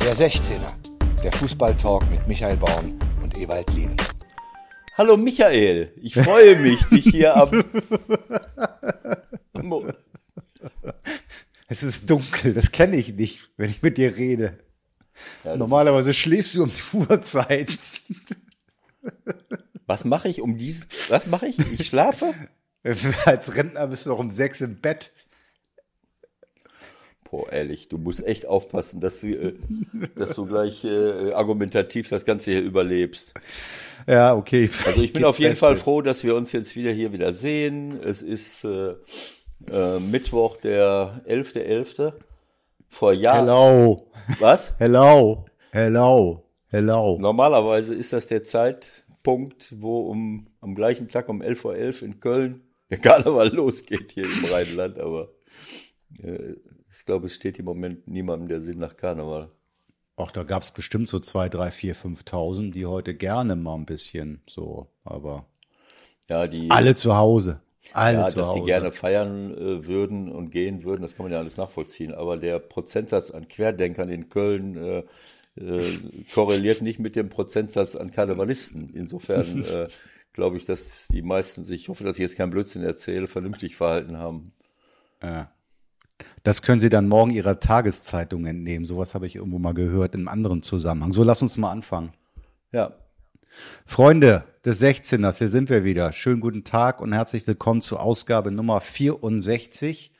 Der 16er, der Fußballtalk mit Michael Baum und Ewald Lien. Hallo Michael, ich freue mich, dich hier am. Es ist dunkel, das kenne ich nicht, wenn ich mit dir rede. Ja, Normalerweise schläfst du um die Uhrzeit. Was mache ich um diesen? Was mache ich? Ich schlafe? Als Rentner bist du doch um sechs im Bett. Boah, ehrlich, du musst echt aufpassen, dass du, äh, dass du gleich äh, argumentativ das Ganze hier überlebst. Ja, okay. Also ich bin auf jeden Fall froh, dass wir uns jetzt wieder hier wieder sehen. Es ist äh, äh, Mittwoch, der 11.11. .11. Vor Jahren. Hello. Was? Hello. Hello. Hello. Normalerweise ist das der Zeitpunkt, wo um, am gleichen Tag um 11.11 Uhr .11 in Köln der Karneval losgeht hier im Rheinland, aber äh, ich glaube, es steht im Moment niemandem der Sinn nach Karneval. Ach, da gab es bestimmt so zwei, drei, vier, 5.000, die heute gerne mal ein bisschen so, aber ja, die alle zu Hause. Alle ja, zu dass Hause. die gerne feiern äh, würden und gehen würden, das kann man ja alles nachvollziehen. Aber der Prozentsatz an Querdenkern in Köln äh, äh, korreliert nicht mit dem Prozentsatz an Karnevalisten. Insofern äh, glaube ich, dass die meisten sich, ich hoffe, dass ich jetzt keinen Blödsinn erzähle, vernünftig verhalten haben. Ja. Das können Sie dann morgen Ihrer Tageszeitung entnehmen. Sowas habe ich irgendwo mal gehört einem anderen Zusammenhang. So, lass uns mal anfangen. Ja. Freunde des 16ers, hier sind wir wieder. Schönen guten Tag und herzlich willkommen zur Ausgabe Nummer 64.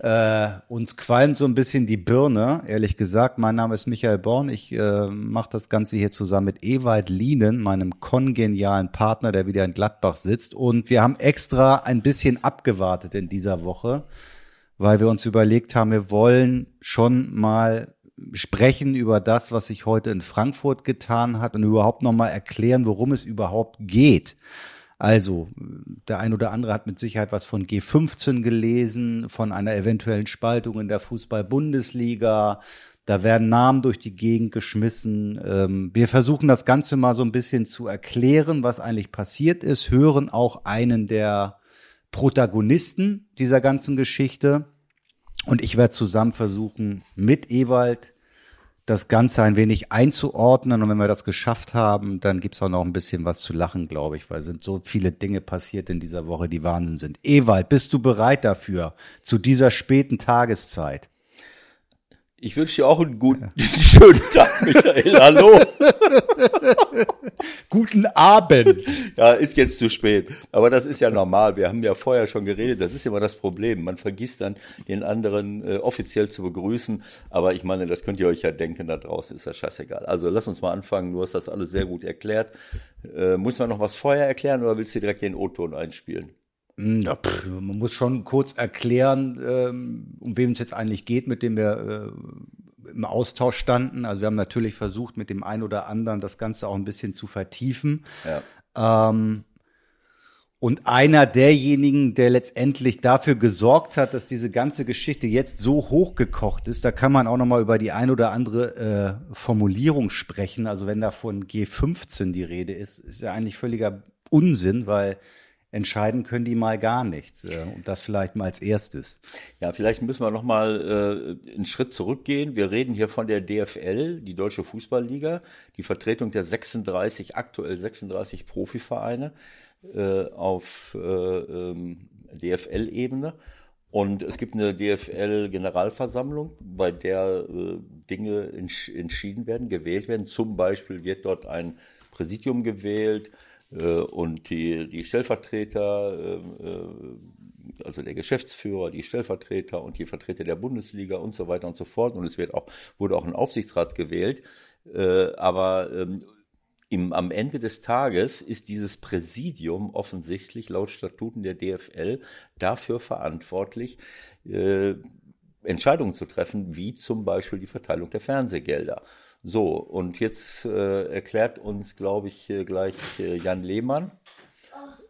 Äh, uns qualmt so ein bisschen die Birne, ehrlich gesagt. Mein Name ist Michael Born. Ich äh, mache das Ganze hier zusammen mit Ewald Lienen, meinem kongenialen Partner, der wieder in Gladbach sitzt. Und wir haben extra ein bisschen abgewartet in dieser Woche weil wir uns überlegt haben, wir wollen schon mal sprechen über das, was sich heute in Frankfurt getan hat und überhaupt noch mal erklären, worum es überhaupt geht. Also, der ein oder andere hat mit Sicherheit was von G15 gelesen, von einer eventuellen Spaltung in der Fußball-Bundesliga. Da werden Namen durch die Gegend geschmissen. Ähm, wir versuchen das Ganze mal so ein bisschen zu erklären, was eigentlich passiert ist, hören auch einen der Protagonisten dieser ganzen Geschichte. Und ich werde zusammen versuchen, mit Ewald das Ganze ein wenig einzuordnen. Und wenn wir das geschafft haben, dann gibt's auch noch ein bisschen was zu lachen, glaube ich, weil sind so viele Dinge passiert in dieser Woche, die Wahnsinn sind. Ewald, bist du bereit dafür, zu dieser späten Tageszeit? Ich wünsche dir auch einen guten, ja. schönen Tag, Michael. Hallo. guten Abend. Ja, ist jetzt zu spät. Aber das ist ja normal. Wir haben ja vorher schon geredet. Das ist immer das Problem. Man vergisst dann, den anderen äh, offiziell zu begrüßen. Aber ich meine, das könnt ihr euch ja denken. Da draußen ist das scheißegal. Also lass uns mal anfangen. Du hast das alles sehr gut erklärt. Äh, muss man noch was vorher erklären oder willst du direkt den O-Ton einspielen? Hm, ja, pff, man muss schon kurz erklären, ähm, um wem es jetzt eigentlich geht, mit dem wir äh, im Austausch standen. Also wir haben natürlich versucht, mit dem einen oder anderen das Ganze auch ein bisschen zu vertiefen. Ja. Ähm, und einer derjenigen, der letztendlich dafür gesorgt hat, dass diese ganze Geschichte jetzt so hochgekocht ist, da kann man auch noch mal über die ein oder andere äh, Formulierung sprechen. Also wenn da von G15 die Rede ist, ist ja eigentlich völliger Unsinn, weil entscheiden können die mal gar nichts. Äh, und das vielleicht mal als erstes. Ja, vielleicht müssen wir noch mal äh, einen Schritt zurückgehen. Wir reden hier von der DFL, die Deutsche Fußballliga, die Vertretung der 36, aktuell 36 Profivereine äh, auf äh, ähm, DFL-Ebene. Und es gibt eine DFL-Generalversammlung, bei der äh, Dinge entsch entschieden werden, gewählt werden. Zum Beispiel wird dort ein Präsidium gewählt, äh, und die, die Stellvertreter, äh, äh, also der Geschäftsführer, die Stellvertreter und die Vertreter der Bundesliga und so weiter und so fort. Und es wird auch, wurde auch ein Aufsichtsrat gewählt. Aber ähm, im, am Ende des Tages ist dieses Präsidium offensichtlich laut Statuten der DFL dafür verantwortlich, äh, Entscheidungen zu treffen, wie zum Beispiel die Verteilung der Fernsehgelder. So, und jetzt äh, erklärt uns, glaube ich, gleich äh, Jan Lehmann.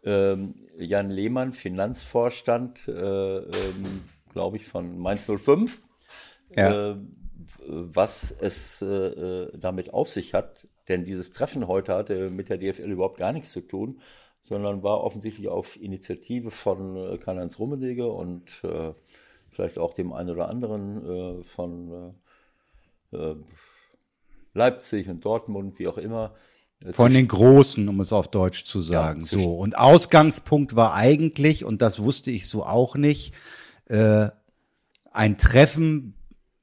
Ähm, Jan Lehmann, Finanzvorstand, äh, ähm, glaube ich, von Mainz 05. Ja. Äh, was es äh, damit auf sich hat, denn dieses Treffen heute hatte mit der DFL überhaupt gar nichts zu tun, sondern war offensichtlich auf Initiative von äh, Karl-Heinz Rummenigge und äh, vielleicht auch dem einen oder anderen äh, von äh, Leipzig und Dortmund, wie auch immer. Von den Großen, um es auf Deutsch zu sagen. Ja, so. Und Ausgangspunkt war eigentlich, und das wusste ich so auch nicht, äh, ein Treffen,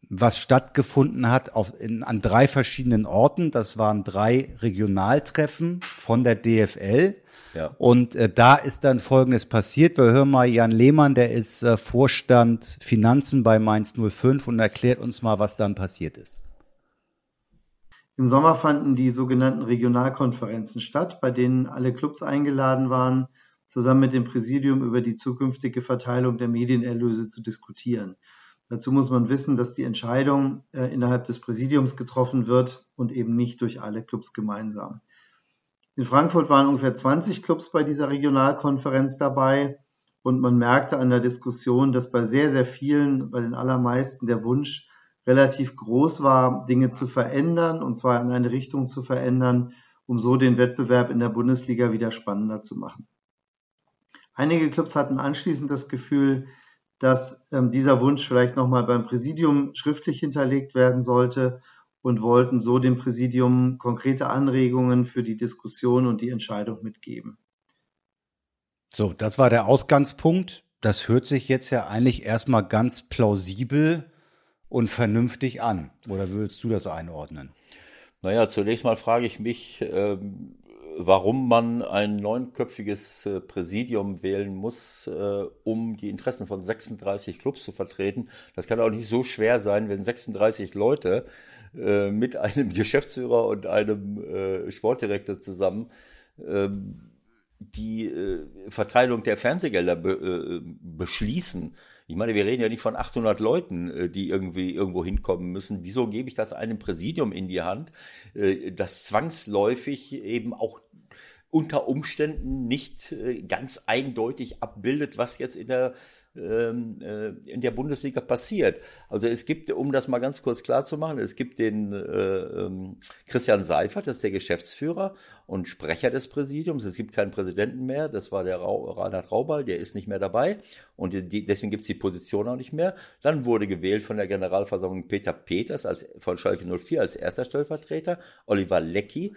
was stattgefunden hat auf, in, an drei verschiedenen Orten. Das waren drei Regionaltreffen von der DFL. Ja. Und äh, da ist dann Folgendes passiert. Wir hören mal Jan Lehmann, der ist äh, Vorstand Finanzen bei Mainz 05 und erklärt uns mal, was dann passiert ist. Im Sommer fanden die sogenannten Regionalkonferenzen statt, bei denen alle Clubs eingeladen waren, zusammen mit dem Präsidium über die zukünftige Verteilung der Medienerlöse zu diskutieren. Dazu muss man wissen, dass die Entscheidung äh, innerhalb des Präsidiums getroffen wird und eben nicht durch alle Clubs gemeinsam. In Frankfurt waren ungefähr 20 Clubs bei dieser Regionalkonferenz dabei und man merkte an der Diskussion, dass bei sehr, sehr vielen, bei den allermeisten der Wunsch relativ groß war, Dinge zu verändern, und zwar in eine Richtung zu verändern, um so den Wettbewerb in der Bundesliga wieder spannender zu machen. Einige Clubs hatten anschließend das Gefühl, dass ähm, dieser Wunsch vielleicht nochmal beim Präsidium schriftlich hinterlegt werden sollte und wollten so dem Präsidium konkrete Anregungen für die Diskussion und die Entscheidung mitgeben. So, das war der Ausgangspunkt. Das hört sich jetzt ja eigentlich erstmal ganz plausibel und vernünftig an. Oder würdest du das einordnen? Naja, zunächst mal frage ich mich, ähm, warum man ein neunköpfiges äh, Präsidium wählen muss, äh, um die Interessen von 36 Clubs zu vertreten. Das kann auch nicht so schwer sein, wenn 36 Leute äh, mit einem Geschäftsführer und einem äh, Sportdirektor zusammen ähm, die äh, Verteilung der Fernsehgelder be äh, beschließen. Ich meine, wir reden ja nicht von 800 Leuten, äh, die irgendwie irgendwo hinkommen müssen. Wieso gebe ich das einem Präsidium in die Hand, äh, das zwangsläufig eben auch unter Umständen nicht äh, ganz eindeutig abbildet, was jetzt in der ähm, äh, in der Bundesliga passiert. Also es gibt, um das mal ganz kurz klar zu machen, es gibt den äh, ähm, Christian Seifert, das ist der Geschäftsführer und Sprecher des Präsidiums. Es gibt keinen Präsidenten mehr, das war der Ra Reinhard Raubal, der ist nicht mehr dabei und die, deswegen gibt es die Position auch nicht mehr. Dann wurde gewählt von der Generalversammlung Peter Peters als, von Schalke 04 als erster Stellvertreter, Oliver Leckie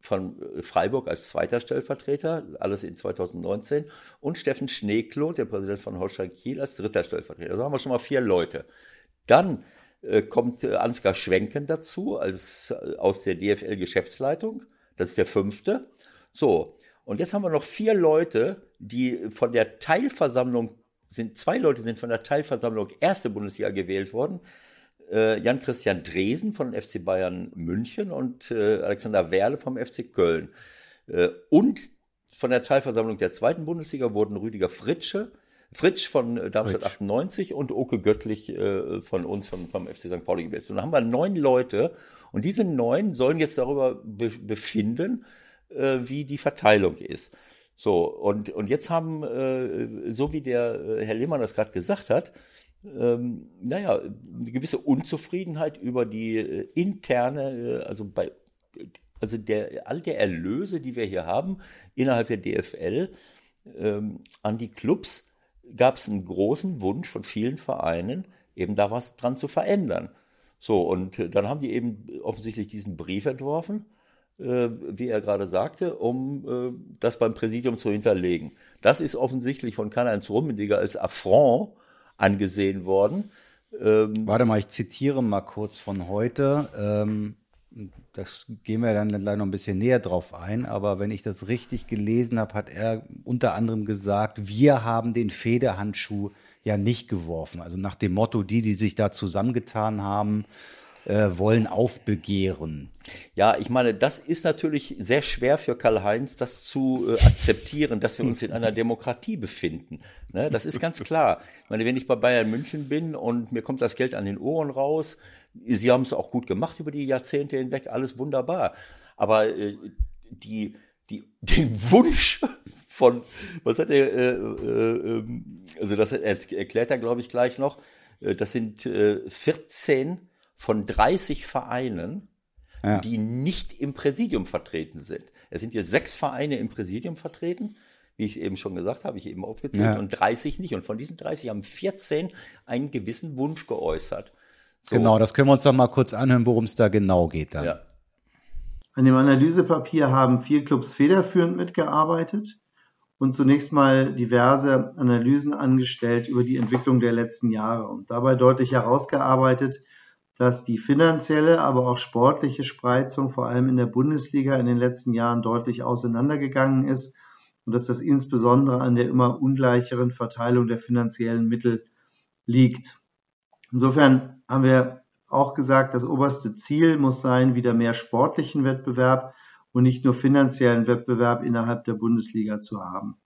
von äh, Freiburg als zweiter Stellvertreter, alles in 2019, und Steffen Schneeklo, der Präsident von Holstein Kiel, als dritter Stellvertreter. Da haben wir schon mal vier Leute. Dann äh, kommt äh, Ansgar Schwenken dazu, als, äh, aus der DFL-Geschäftsleitung. Das ist der fünfte. So, und jetzt haben wir noch vier Leute, die von der Teilversammlung sind, zwei Leute sind von der Teilversammlung erste Bundesliga gewählt worden äh, Jan-Christian Dresen von FC Bayern München und äh, Alexander Werle vom FC Köln. Äh, und von der Teilversammlung der zweiten Bundesliga wurden Rüdiger Fritsche, Fritsch von äh, Darmstadt Fritsch. 98 und Oke Göttlich äh, von uns vom, vom FC St. Pauli gewählt. Und dann haben wir neun Leute und diese neun sollen jetzt darüber be befinden, äh, wie die Verteilung ist. So, und, und jetzt haben, äh, so wie der äh, Herr Lehmann das gerade gesagt hat, ähm, naja, eine gewisse Unzufriedenheit über die äh, interne, äh, also bei, also der, all der Erlöse, die wir hier haben innerhalb der DFL, ähm, an die Clubs gab es einen großen Wunsch von vielen Vereinen, eben da was dran zu verändern. So, und äh, dann haben die eben offensichtlich diesen Brief entworfen, wie er gerade sagte, um äh, das beim Präsidium zu hinterlegen. Das ist offensichtlich von Karl-Heinz Rummenigge als Affront angesehen worden. Ähm, Warte mal, ich zitiere mal kurz von heute. Ähm, das gehen wir dann gleich noch ein bisschen näher drauf ein. Aber wenn ich das richtig gelesen habe, hat er unter anderem gesagt, wir haben den Federhandschuh ja nicht geworfen. Also nach dem Motto, die, die sich da zusammengetan haben, äh, wollen aufbegehren. Ja, ich meine, das ist natürlich sehr schwer für Karl-Heinz, das zu äh, akzeptieren, dass wir uns in einer Demokratie befinden. Ne, das ist ganz klar. Ich meine, wenn ich bei Bayern München bin und mir kommt das Geld an den Ohren raus, sie haben es auch gut gemacht über die Jahrzehnte hinweg, alles wunderbar. Aber äh, die, die, den Wunsch von, was hat er, äh, äh, ähm, also das erklärt er, glaube ich, gleich noch, äh, das sind äh, 14 von 30 Vereinen, ja. die nicht im Präsidium vertreten sind. Es sind hier sechs Vereine im Präsidium vertreten, wie ich eben schon gesagt habe, ich eben aufgezählt, ja. und 30 nicht. Und von diesen 30 haben 14 einen gewissen Wunsch geäußert. So. Genau, das können wir uns doch mal kurz anhören, worum es da genau geht dann. Ja. An dem Analysepapier haben vier Clubs federführend mitgearbeitet und zunächst mal diverse Analysen angestellt über die Entwicklung der letzten Jahre und dabei deutlich herausgearbeitet, dass die finanzielle, aber auch sportliche Spreizung vor allem in der Bundesliga in den letzten Jahren deutlich auseinandergegangen ist und dass das insbesondere an der immer ungleicheren Verteilung der finanziellen Mittel liegt. Insofern haben wir auch gesagt, das oberste Ziel muss sein, wieder mehr sportlichen Wettbewerb und nicht nur finanziellen Wettbewerb innerhalb der Bundesliga zu haben.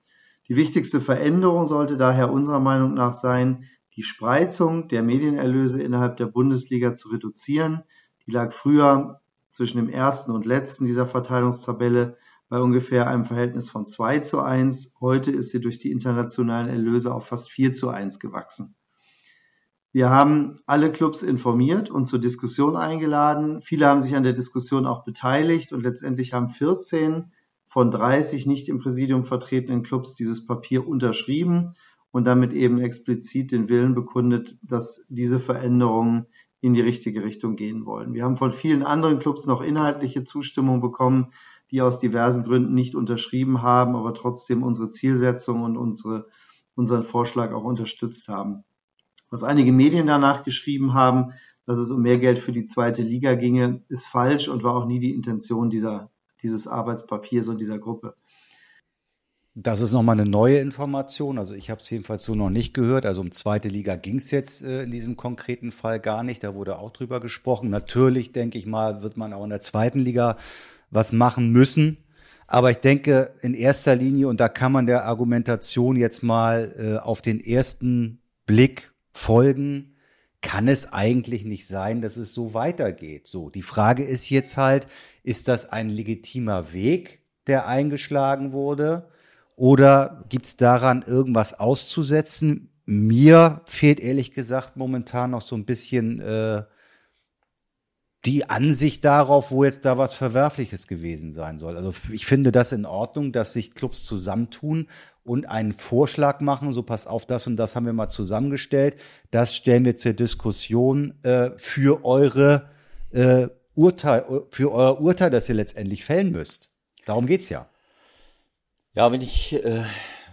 Die wichtigste Veränderung sollte daher unserer Meinung nach sein, die Spreizung der Medienerlöse innerhalb der Bundesliga zu reduzieren. Die lag früher zwischen dem ersten und letzten dieser Verteilungstabelle bei ungefähr einem Verhältnis von 2 zu 1. Heute ist sie durch die internationalen Erlöse auf fast 4 zu 1 gewachsen. Wir haben alle Clubs informiert und zur Diskussion eingeladen. Viele haben sich an der Diskussion auch beteiligt und letztendlich haben 14 von 30 nicht im Präsidium vertretenen Clubs dieses Papier unterschrieben und damit eben explizit den Willen bekundet, dass diese Veränderungen in die richtige Richtung gehen wollen. Wir haben von vielen anderen Clubs noch inhaltliche Zustimmung bekommen, die aus diversen Gründen nicht unterschrieben haben, aber trotzdem unsere Zielsetzung und unsere, unseren Vorschlag auch unterstützt haben. Was einige Medien danach geschrieben haben, dass es um mehr Geld für die zweite Liga ginge, ist falsch und war auch nie die Intention dieser, dieses Arbeitspapiers und dieser Gruppe. Das ist nochmal eine neue Information. Also ich habe es jedenfalls so noch nicht gehört. Also um zweite Liga ging es jetzt äh, in diesem konkreten Fall gar nicht. Da wurde auch drüber gesprochen. Natürlich, denke ich mal, wird man auch in der zweiten Liga was machen müssen. Aber ich denke in erster Linie, und da kann man der Argumentation jetzt mal äh, auf den ersten Blick folgen, kann es eigentlich nicht sein, dass es so weitergeht. So, die Frage ist jetzt halt, ist das ein legitimer Weg, der eingeschlagen wurde? Oder gibt es daran irgendwas auszusetzen? Mir fehlt ehrlich gesagt momentan noch so ein bisschen äh, die Ansicht darauf, wo jetzt da was Verwerfliches gewesen sein soll. Also ich finde das in Ordnung, dass sich Clubs zusammentun und einen Vorschlag machen, so pass auf, das und das haben wir mal zusammengestellt, das stellen wir zur Diskussion äh, für eure äh, Urteil, für euer Urteil, das ihr letztendlich fällen müsst. Darum geht's ja. Ja, wenn ich äh,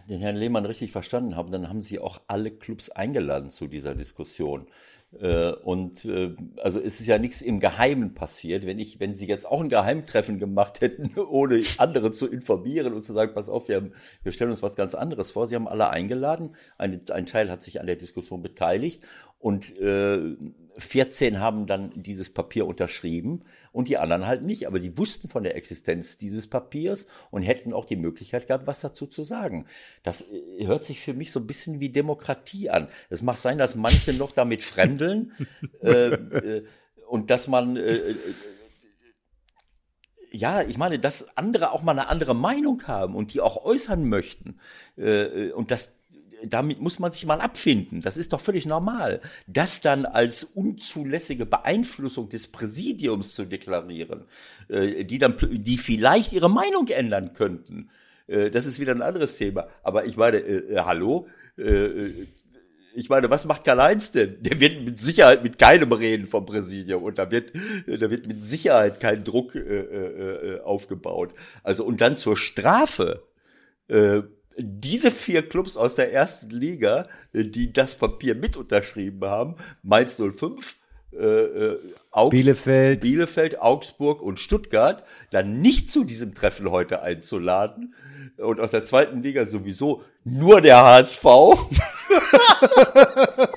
den Herrn Lehmann richtig verstanden habe, dann haben Sie auch alle Clubs eingeladen zu dieser Diskussion. Äh, und äh, also es ist ja nichts im Geheimen passiert. Wenn ich, wenn Sie jetzt auch ein Geheimtreffen gemacht hätten, ohne andere zu informieren und zu sagen, pass auf, wir, haben, wir stellen uns was ganz anderes vor. Sie haben alle eingeladen. Ein, ein Teil hat sich an der Diskussion beteiligt und äh, 14 haben dann dieses Papier unterschrieben und die anderen halt nicht. Aber die wussten von der Existenz dieses Papiers und hätten auch die Möglichkeit gehabt, was dazu zu sagen. Das äh, hört sich für mich so ein bisschen wie Demokratie an. Es mag sein, dass manche noch damit fremdeln äh, äh, und dass man äh, äh, ja, ich meine, dass andere auch mal eine andere Meinung haben und die auch äußern möchten. Und dass damit muss man sich mal abfinden. Das ist doch völlig normal. Das dann als unzulässige Beeinflussung des Präsidiums zu deklarieren, äh, die dann, die vielleicht ihre Meinung ändern könnten, äh, das ist wieder ein anderes Thema. Aber ich meine, äh, äh hallo, äh, ich meine, was macht Karl-Heinz denn? Der wird mit Sicherheit mit keinem reden vom Präsidium und da wird, da wird mit Sicherheit kein Druck äh, äh, aufgebaut. Also und dann zur Strafe. Äh, diese vier Clubs aus der ersten Liga, äh, die das Papier mit unterschrieben haben, Mainz 05, äh, äh, Augs Bielefeld. Bielefeld, Augsburg und Stuttgart, dann nicht zu diesem Treffen heute einzuladen. Und aus der zweiten Liga sowieso nur der HSV.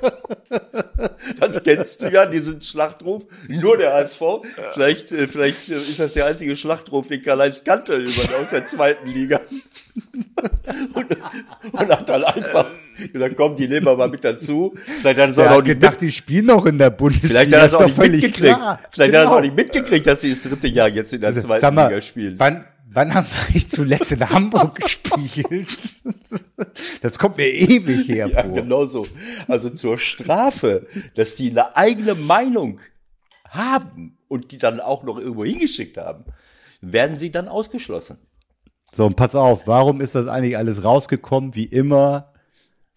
das kennst du ja, diesen Schlachtruf. Nur der HSV. Vielleicht, äh, vielleicht ist das der einzige Schlachtruf, den Karl-Heinz kannte aus der zweiten Liga. und, und hat dann einfach gesagt, komm, die nehmen wir mal mit dazu. Vielleicht hat er auch nicht gedacht, die spielen noch in der Bundesliga. Vielleicht hat er es auch nicht mitgekriegt. Klar. Vielleicht genau. hat er es auch nicht mitgekriegt, dass sie das dritte Jahr jetzt in der also, zweiten mal, Liga spielen. Wann, wann haben wir eigentlich zuletzt in Hamburg gespielt? Das kommt mir ewig her. Ja, genau so. Also zur Strafe, dass die eine eigene Meinung haben und die dann auch noch irgendwo hingeschickt haben, werden sie dann ausgeschlossen. So, und pass auf, warum ist das eigentlich alles rausgekommen? Wie immer,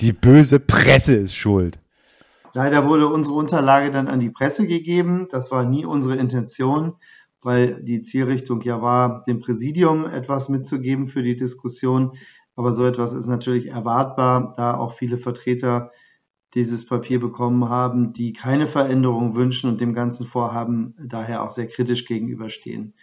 die böse Presse ist schuld. Leider wurde unsere Unterlage dann an die Presse gegeben. Das war nie unsere Intention. Weil die Zielrichtung ja war, dem Präsidium etwas mitzugeben für die Diskussion. Aber so etwas ist natürlich erwartbar, da auch viele Vertreter dieses Papier bekommen haben, die keine Veränderung wünschen und dem ganzen Vorhaben daher auch sehr kritisch gegenüberstehen.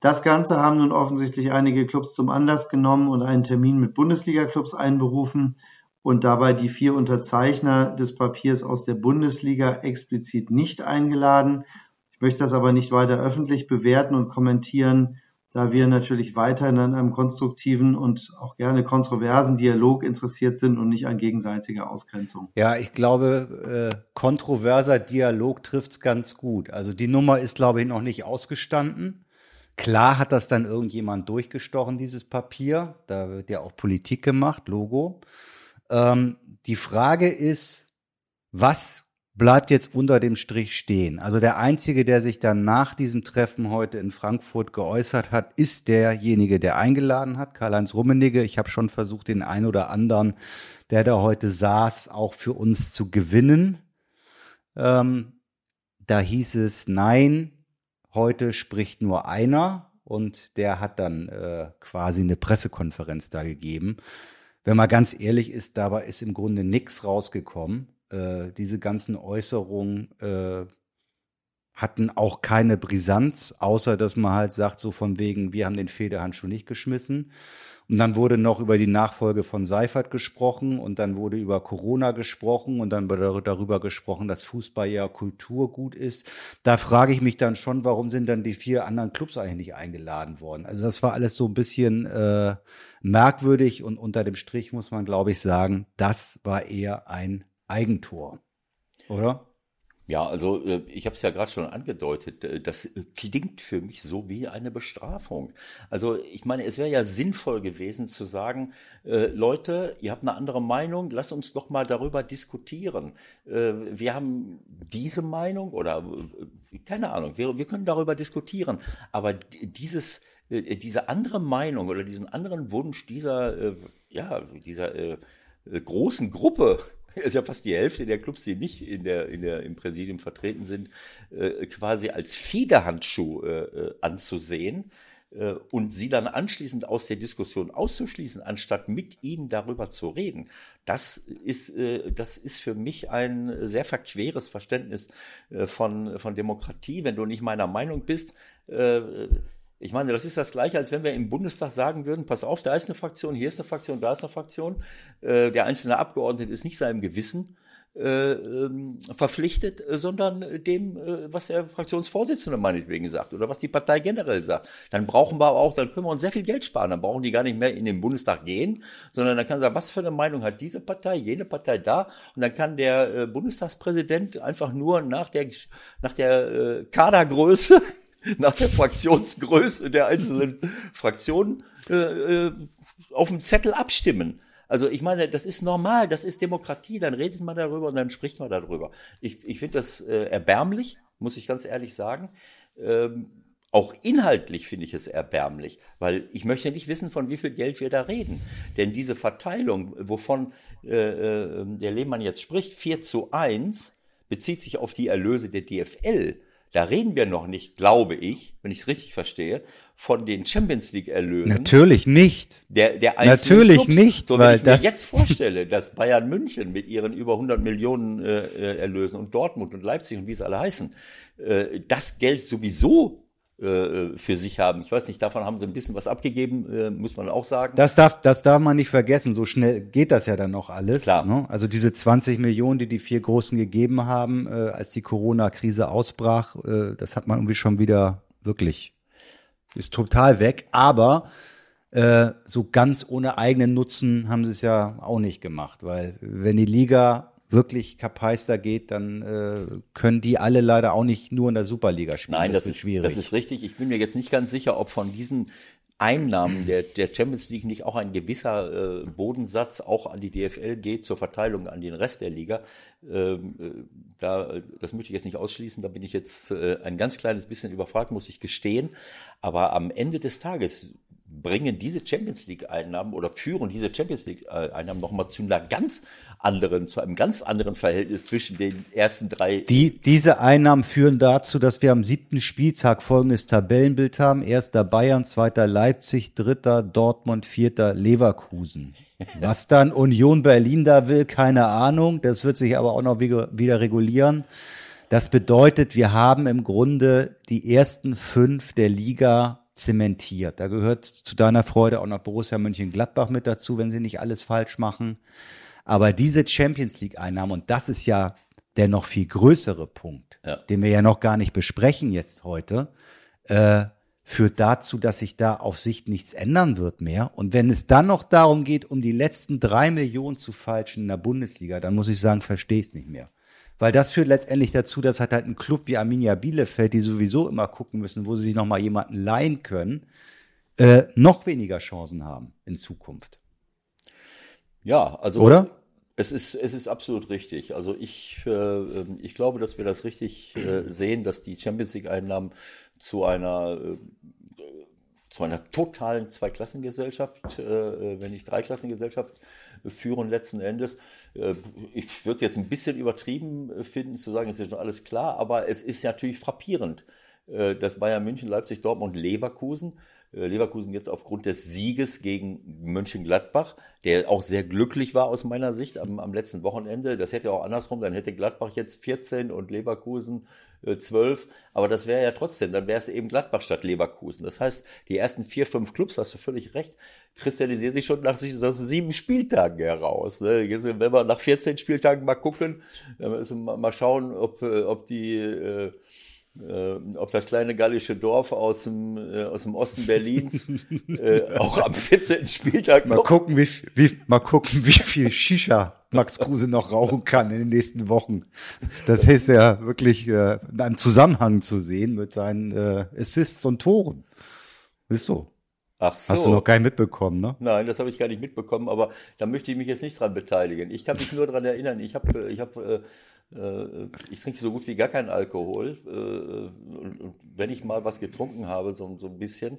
Das Ganze haben nun offensichtlich einige Clubs zum Anlass genommen und einen Termin mit Bundesliga-Clubs einberufen und dabei die vier Unterzeichner des Papiers aus der Bundesliga explizit nicht eingeladen. Ich möchte das aber nicht weiter öffentlich bewerten und kommentieren, da wir natürlich weiterhin an einem konstruktiven und auch gerne kontroversen Dialog interessiert sind und nicht an gegenseitiger Ausgrenzung. Ja, ich glaube, äh, kontroverser Dialog trifft's ganz gut. Also die Nummer ist, glaube ich, noch nicht ausgestanden. Klar hat das dann irgendjemand durchgestochen, dieses Papier. Da wird ja auch Politik gemacht, Logo. Ähm, die Frage ist, was bleibt jetzt unter dem Strich stehen? Also der Einzige, der sich dann nach diesem Treffen heute in Frankfurt geäußert hat, ist derjenige, der eingeladen hat, Karl-Heinz Rummenigge. Ich habe schon versucht, den einen oder anderen, der da heute saß, auch für uns zu gewinnen. Ähm, da hieß es, nein, heute spricht nur einer und der hat dann äh, quasi eine Pressekonferenz da gegeben. Wenn man ganz ehrlich ist, dabei ist im Grunde nichts rausgekommen. Äh, diese ganzen Äußerungen äh, hatten auch keine Brisanz, außer dass man halt sagt, so von wegen, wir haben den Federhandschuh nicht geschmissen. Und dann wurde noch über die Nachfolge von Seifert gesprochen und dann wurde über Corona gesprochen und dann wurde darüber gesprochen, dass Fußball ja Kulturgut ist. Da frage ich mich dann schon, warum sind dann die vier anderen Clubs eigentlich nicht eingeladen worden? Also das war alles so ein bisschen äh, merkwürdig und unter dem Strich muss man, glaube ich, sagen, das war eher ein Eigentor. Oder? Ja, also äh, ich habe es ja gerade schon angedeutet, äh, das äh, klingt für mich so wie eine Bestrafung. Also ich meine, es wäre ja sinnvoll gewesen zu sagen, äh, Leute, ihr habt eine andere Meinung, lasst uns doch mal darüber diskutieren. Äh, wir haben diese Meinung oder äh, keine Ahnung, wir, wir können darüber diskutieren, aber dieses diese andere Meinung oder diesen anderen Wunsch dieser ja dieser großen Gruppe ist ja fast die Hälfte der Clubs, die nicht in der, in der, im Präsidium vertreten sind, äh, quasi als Federhandschuh äh, äh, anzusehen äh, und sie dann anschließend aus der Diskussion auszuschließen, anstatt mit ihnen darüber zu reden. Das ist, äh, das ist für mich ein sehr verqueres Verständnis äh, von, von Demokratie. Wenn du nicht meiner Meinung bist, äh, ich meine, das ist das gleiche, als wenn wir im Bundestag sagen würden, pass auf, da ist eine Fraktion, hier ist eine Fraktion, da ist eine Fraktion. Äh, der einzelne Abgeordnete ist nicht seinem Gewissen äh, ähm, verpflichtet, sondern dem, äh, was der Fraktionsvorsitzende meinetwegen sagt oder was die Partei generell sagt. Dann brauchen wir aber auch, dann können wir uns sehr viel Geld sparen. Dann brauchen die gar nicht mehr in den Bundestag gehen, sondern dann kann sagen, was für eine Meinung hat diese Partei, jene Partei da. Und dann kann der äh, Bundestagspräsident einfach nur nach der, nach der äh, Kadergröße nach der Fraktionsgröße der einzelnen Fraktionen äh, äh, auf dem Zettel abstimmen. Also ich meine, das ist normal, das ist Demokratie, dann redet man darüber und dann spricht man darüber. Ich, ich finde das äh, erbärmlich, muss ich ganz ehrlich sagen. Ähm, auch inhaltlich finde ich es erbärmlich, weil ich möchte nicht wissen, von wie viel Geld wir da reden. Denn diese Verteilung, wovon äh, äh, der Lehmann jetzt spricht, 4 zu 1, bezieht sich auf die Erlöse der DFL. Da reden wir noch nicht, glaube ich, wenn ich es richtig verstehe, von den Champions League Erlösen. Natürlich nicht. Der, der Natürlich Clubs. nicht, so, weil wenn ich das mir jetzt vorstelle, dass Bayern München mit ihren über 100 Millionen äh, äh, Erlösen und Dortmund und Leipzig und wie sie alle heißen, äh, das Geld sowieso für sich haben. Ich weiß nicht, davon haben sie ein bisschen was abgegeben, äh, muss man auch sagen. Das darf, das darf man nicht vergessen. So schnell geht das ja dann noch alles. Klar. Ne? Also diese 20 Millionen, die die vier Großen gegeben haben, äh, als die Corona-Krise ausbrach, äh, das hat man irgendwie schon wieder wirklich, ist total weg. Aber äh, so ganz ohne eigenen Nutzen haben sie es ja auch nicht gemacht, weil wenn die Liga wirklich Kapeister geht, dann äh, können die alle leider auch nicht nur in der Superliga spielen. Nein, das, wird ist schwierig. Das ist richtig. Ich bin mir jetzt nicht ganz sicher, ob von diesen Einnahmen der, der Champions League nicht auch ein gewisser äh, Bodensatz auch an die DFL geht zur Verteilung an den Rest der Liga. Ähm, äh, da, das möchte ich jetzt nicht ausschließen, da bin ich jetzt äh, ein ganz kleines bisschen überfragt, muss ich gestehen. Aber am Ende des Tages bringen diese Champions League-Einnahmen oder führen diese Champions League-Einnahmen nochmal zu einer ganz anderen, zu einem ganz anderen Verhältnis zwischen den ersten drei. Die, diese Einnahmen führen dazu, dass wir am siebten Spieltag folgendes Tabellenbild haben. Erster Bayern, zweiter Leipzig, dritter Dortmund, vierter Leverkusen. Was dann Union Berlin da will, keine Ahnung. Das wird sich aber auch noch wieder regulieren. Das bedeutet, wir haben im Grunde die ersten fünf der Liga zementiert. Da gehört zu deiner Freude auch noch Borussia Mönchengladbach mit dazu, wenn sie nicht alles falsch machen. Aber diese Champions League Einnahmen, und das ist ja der noch viel größere Punkt, ja. den wir ja noch gar nicht besprechen jetzt heute, äh, führt dazu, dass sich da auf Sicht nichts ändern wird mehr. Und wenn es dann noch darum geht, um die letzten drei Millionen zu falschen in der Bundesliga, dann muss ich sagen, verstehe ich es nicht mehr. Weil das führt letztendlich dazu, dass halt, halt ein Club wie Arminia Bielefeld, die sowieso immer gucken müssen, wo sie sich nochmal jemanden leihen können, äh, noch weniger Chancen haben in Zukunft. Ja, also. Oder? Es ist, es ist absolut richtig. Also ich, äh, ich glaube, dass wir das richtig äh, sehen, dass die Champions League-Einnahmen zu einer äh, zu einer totalen Zweiklassengesellschaft, äh, wenn nicht Dreiklassengesellschaft führen letzten Endes. Äh, ich würde jetzt ein bisschen übertrieben finden zu sagen, es ist schon alles klar, aber es ist natürlich frappierend, äh, dass Bayern München, Leipzig, Dortmund, Leverkusen äh, Leverkusen jetzt aufgrund des Sieges gegen Mönchengladbach, der auch sehr glücklich war aus meiner Sicht am, am letzten Wochenende. Das hätte auch andersrum, dann hätte Gladbach jetzt 14 und Leverkusen äh, 12. Aber das wäre ja trotzdem, dann wäre es eben Gladbach statt Leverkusen. Das heißt, die ersten vier, fünf Clubs, hast du völlig recht, kristallisieren sich schon nach, nach sieben Spieltagen heraus. Ne? Wenn wir nach 14 Spieltagen mal gucken, mal schauen, ob, äh, ob die äh, äh, ob das kleine gallische Dorf aus dem, äh, aus dem Osten Berlins äh, auch am 14. Spieltag mal gucken, wie, wie, mal gucken, wie viel Shisha Max Kruse noch rauchen kann in den nächsten Wochen. Das ist ja wirklich äh, in einem Zusammenhang zu sehen mit seinen äh, Assists und Toren. Ist so. Ach so. Hast du noch gar nicht mitbekommen, ne? Nein, das habe ich gar nicht mitbekommen, aber da möchte ich mich jetzt nicht dran beteiligen. Ich kann mich nur dran erinnern, ich habe ich hab, äh, äh, ich trinke so gut wie gar keinen Alkohol. Äh, und wenn ich mal was getrunken habe, so, so ein bisschen,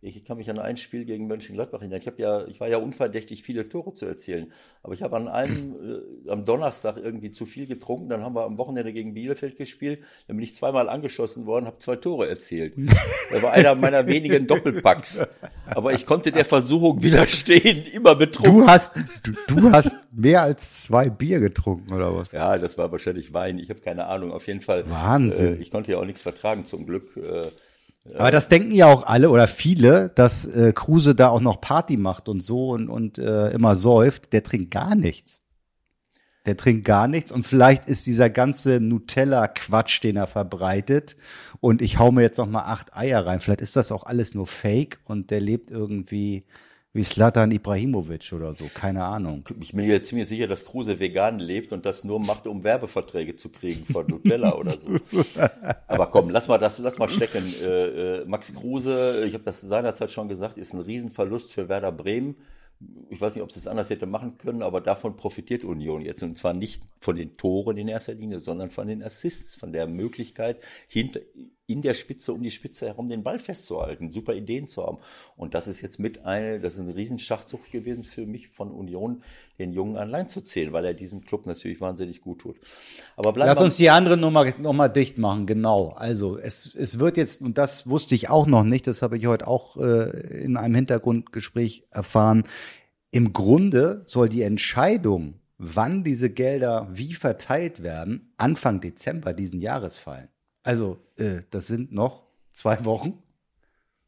ich kann mich an ein Spiel gegen Mönchengladbach erinnern. Ich habe ja, ich war ja unverdächtig, viele Tore zu erzielen. Aber ich habe an einem, äh, am Donnerstag irgendwie zu viel getrunken. Dann haben wir am Wochenende gegen Bielefeld gespielt. Dann bin ich zweimal angeschossen worden, habe zwei Tore erzielt. Das war einer meiner wenigen Doppelpacks. Aber ich konnte der Versuchung widerstehen, immer betrunken. Du hast, du, du hast mehr als zwei Bier getrunken oder was? Ja, das war wahrscheinlich Wein. Ich habe keine Ahnung. Auf jeden Fall. Wahnsinn. Äh, ich konnte ja auch nichts vertragen, zum Glück. Äh, aber das denken ja auch alle oder viele, dass äh, Kruse da auch noch Party macht und so und, und äh, immer säuft. Der trinkt gar nichts. Der trinkt gar nichts und vielleicht ist dieser ganze Nutella-Quatsch, den er verbreitet und ich hau mir jetzt noch mal acht Eier rein. Vielleicht ist das auch alles nur Fake und der lebt irgendwie wie Slatan Ibrahimovic oder so, keine Ahnung. Ich bin mir ziemlich sicher, dass Kruse vegan lebt und das nur macht, um Werbeverträge zu kriegen von Nutella oder so. Aber komm, lass mal das, lass mal stecken. Äh, äh, Max Kruse, ich habe das seinerzeit schon gesagt, ist ein Riesenverlust für Werder Bremen ich weiß nicht, ob sie es anders hätte machen können, aber davon profitiert Union jetzt. Und zwar nicht von den Toren in erster Linie, sondern von den Assists, von der Möglichkeit, hinter, in der Spitze, um die Spitze herum den Ball festzuhalten, super Ideen zu haben. Und das ist jetzt mit eine, das ist ein Riesenschachzug gewesen für mich von Union, den Jungen allein zu zählen, weil er diesem Club natürlich wahnsinnig gut tut. Aber bleibt Lass uns die anderen nochmal noch mal dicht machen, genau. Also es, es wird jetzt, und das wusste ich auch noch nicht, das habe ich heute auch äh, in einem Hintergrundgespräch erfahren, im Grunde soll die Entscheidung, wann diese Gelder wie verteilt werden, Anfang Dezember diesen Jahres fallen. Also, äh, das sind noch zwei Wochen.